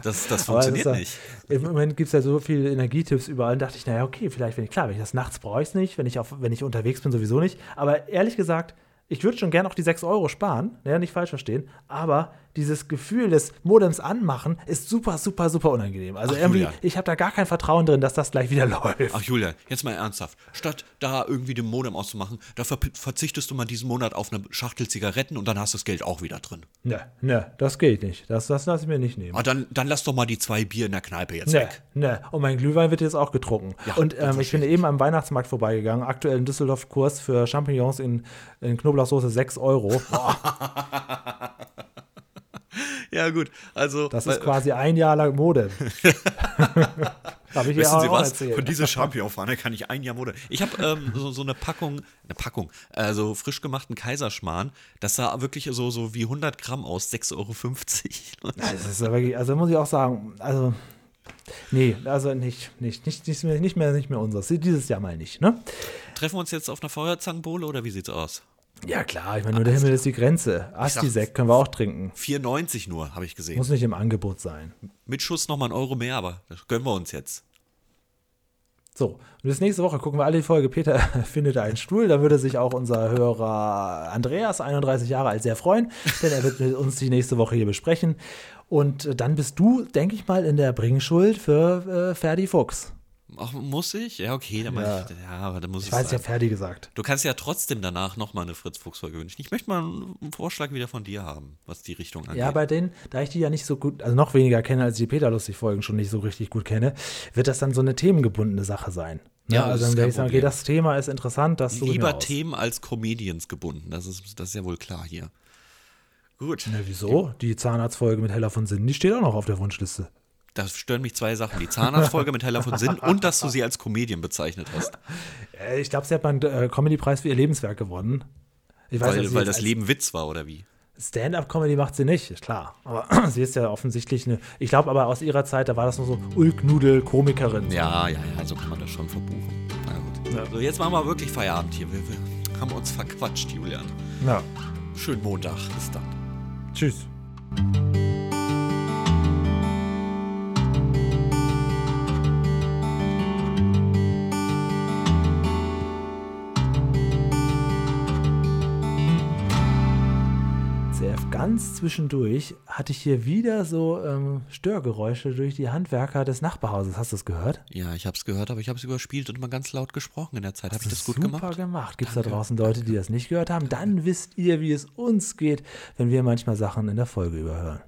Speaker 3: Das, das *laughs* funktioniert
Speaker 2: ist ja-
Speaker 3: nicht.
Speaker 2: Im Moment gibt es ja so viele Energietipps überall. dachte ich, naja, okay, vielleicht, wenn ich, klar, wenn ich das nachts brauche ich es nicht, wenn ich, auf, wenn ich unterwegs bin, sowieso nicht. Aber ehrlich gesagt, ich würde schon gerne auch die 6 Euro sparen, ja, nicht falsch verstehen, aber dieses Gefühl des Modems anmachen ist super, super, super unangenehm. Also
Speaker 3: Ach,
Speaker 2: irgendwie,
Speaker 3: Julian.
Speaker 2: ich habe da gar kein Vertrauen drin, dass das gleich wieder *laughs* läuft.
Speaker 3: Ach Julia, jetzt mal ernsthaft. Statt da irgendwie den Modem auszumachen, da ver verzichtest du mal diesen Monat auf eine Schachtel Zigaretten und dann hast du das Geld auch wieder drin.
Speaker 2: Ne, ne, das geht nicht. Das, das lasse ich mir nicht nehmen.
Speaker 3: Ah, dann, dann lass doch mal die zwei Bier in der Kneipe jetzt
Speaker 2: Ne,
Speaker 3: weg.
Speaker 2: ne. Und mein Glühwein wird jetzt auch getrunken.
Speaker 3: Ja,
Speaker 2: und ähm, ich bin eben am Weihnachtsmarkt vorbeigegangen. Aktuell in Düsseldorf Kurs für Champignons in, in Knoblauchsoße 6 Euro. Boah, *laughs* *laughs*
Speaker 3: Ja, gut. Also,
Speaker 2: das ist quasi ein Jahr lang Mode. *laughs* Ich ja
Speaker 3: Wissen Sie was?
Speaker 2: erzählt.
Speaker 3: Von dieser Championpfanne kann ich ein Jahr Mode. Ich habe ähm, so, so eine Packung, eine Packung, also frisch gemachten Kaiserschmarrn. Das sah wirklich so, so wie 100 Gramm aus, 6,50 Euro.
Speaker 2: Das ist aber wirklich, also muss ich auch sagen, also nee, also nicht, nicht, nicht, nicht, mehr, nicht mehr, nicht mehr unseres. Dieses Jahr mal nicht, ne?
Speaker 3: Treffen wir uns jetzt auf einer Feuerzangenbowle oder wie sieht's aus?
Speaker 2: Ja klar, ich meine, nur der Himmel ist die Grenze. Asti-Sekt können wir auch trinken.
Speaker 3: 4,90 nur, habe ich gesehen.
Speaker 2: Muss nicht im Angebot sein.
Speaker 3: Mit Schuss nochmal einen Euro mehr, aber das gönnen wir uns jetzt.
Speaker 2: So, und bis nächste Woche gucken wir alle die Folge. Peter *laughs* findet einen Stuhl. Da würde sich auch unser Hörer Andreas, 31 Jahre alt, sehr freuen, denn er wird mit uns die nächste Woche hier besprechen. Und äh, dann bist du, denke ich mal, in der Bringschuld für äh, Ferdi Fuchs.
Speaker 3: Ach, muss ich? Ja, okay, dann
Speaker 2: Ja.
Speaker 3: ich, ja, aber dann muss
Speaker 2: Ich
Speaker 3: es
Speaker 2: weiß, ich
Speaker 3: sein.
Speaker 2: habe Ferdi gesagt.
Speaker 3: Du kannst ja trotzdem danach nochmal eine Fritz-Fuchs-Folge wünschen. Ich möchte mal einen Vorschlag wieder von dir haben, was die Richtung angeht.
Speaker 2: Ja, bei denen, da ich die ja nicht so gut, also noch weniger kenne, als ich die Peter Lustig-Folgen schon nicht so richtig gut kenne, wird das dann so eine themengebundene Sache sein. Ne?
Speaker 3: Ja,
Speaker 2: also dann werde ich sagen, okay, das Thema ist interessant, das ich
Speaker 3: Lieber. Themen als Comedians gebunden. Das ist, das ist ja wohl klar hier. Gut.
Speaker 2: Na, wieso? Die Zahnarztfolge mit Heller von Sinn, die steht auch noch auf der Wunschliste.
Speaker 3: Da stören mich zwei Sachen. Die Zahnarztfolge mit Heller von Sinn und dass du sie als Comedian bezeichnet hast.
Speaker 2: Äh, Ich glaube, sie hat mal einen äh, Comedy-Preis für ihr Lebenswerk gewonnen. Ich weiß,
Speaker 3: Weil, weil das Leben Witz war, oder wie?
Speaker 2: Stand-up-Comedy macht sie nicht, ist klar. Aber *clears throat* sie ist ja offensichtlich eine. Ich glaube aber aus ihrer Zeit, da war das nur so Ulknudel-Komikerin.
Speaker 3: Ja, ja, ja, so kann man das schon verbuchen. Na gut.
Speaker 2: Ja.
Speaker 3: So, jetzt machen wir wirklich Feierabend hier. Wir, wir haben uns verquatscht, Julian.
Speaker 2: ja.
Speaker 3: Schönen Montag. Bis dann.
Speaker 2: Tschüss. Ganz zwischendurch hatte ich hier wieder so ähm, Störgeräusche durch die Handwerker des Nachbarhauses. Hast du es gehört?
Speaker 3: Ja, ich habe es gehört, aber ich habe es überspielt und immer ganz laut gesprochen in der Zeit. Habe ich das gut
Speaker 2: Super
Speaker 3: gemacht?
Speaker 2: gemacht. Gibt es da
Speaker 3: Danke.
Speaker 2: draußen Leute, die das nicht gehört haben? Dann wisst ihr, wie es uns geht, wenn wir manchmal Sachen in der Folge überhören.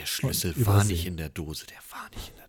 Speaker 3: Der Schlüssel war nicht in der Dose, der war nicht in der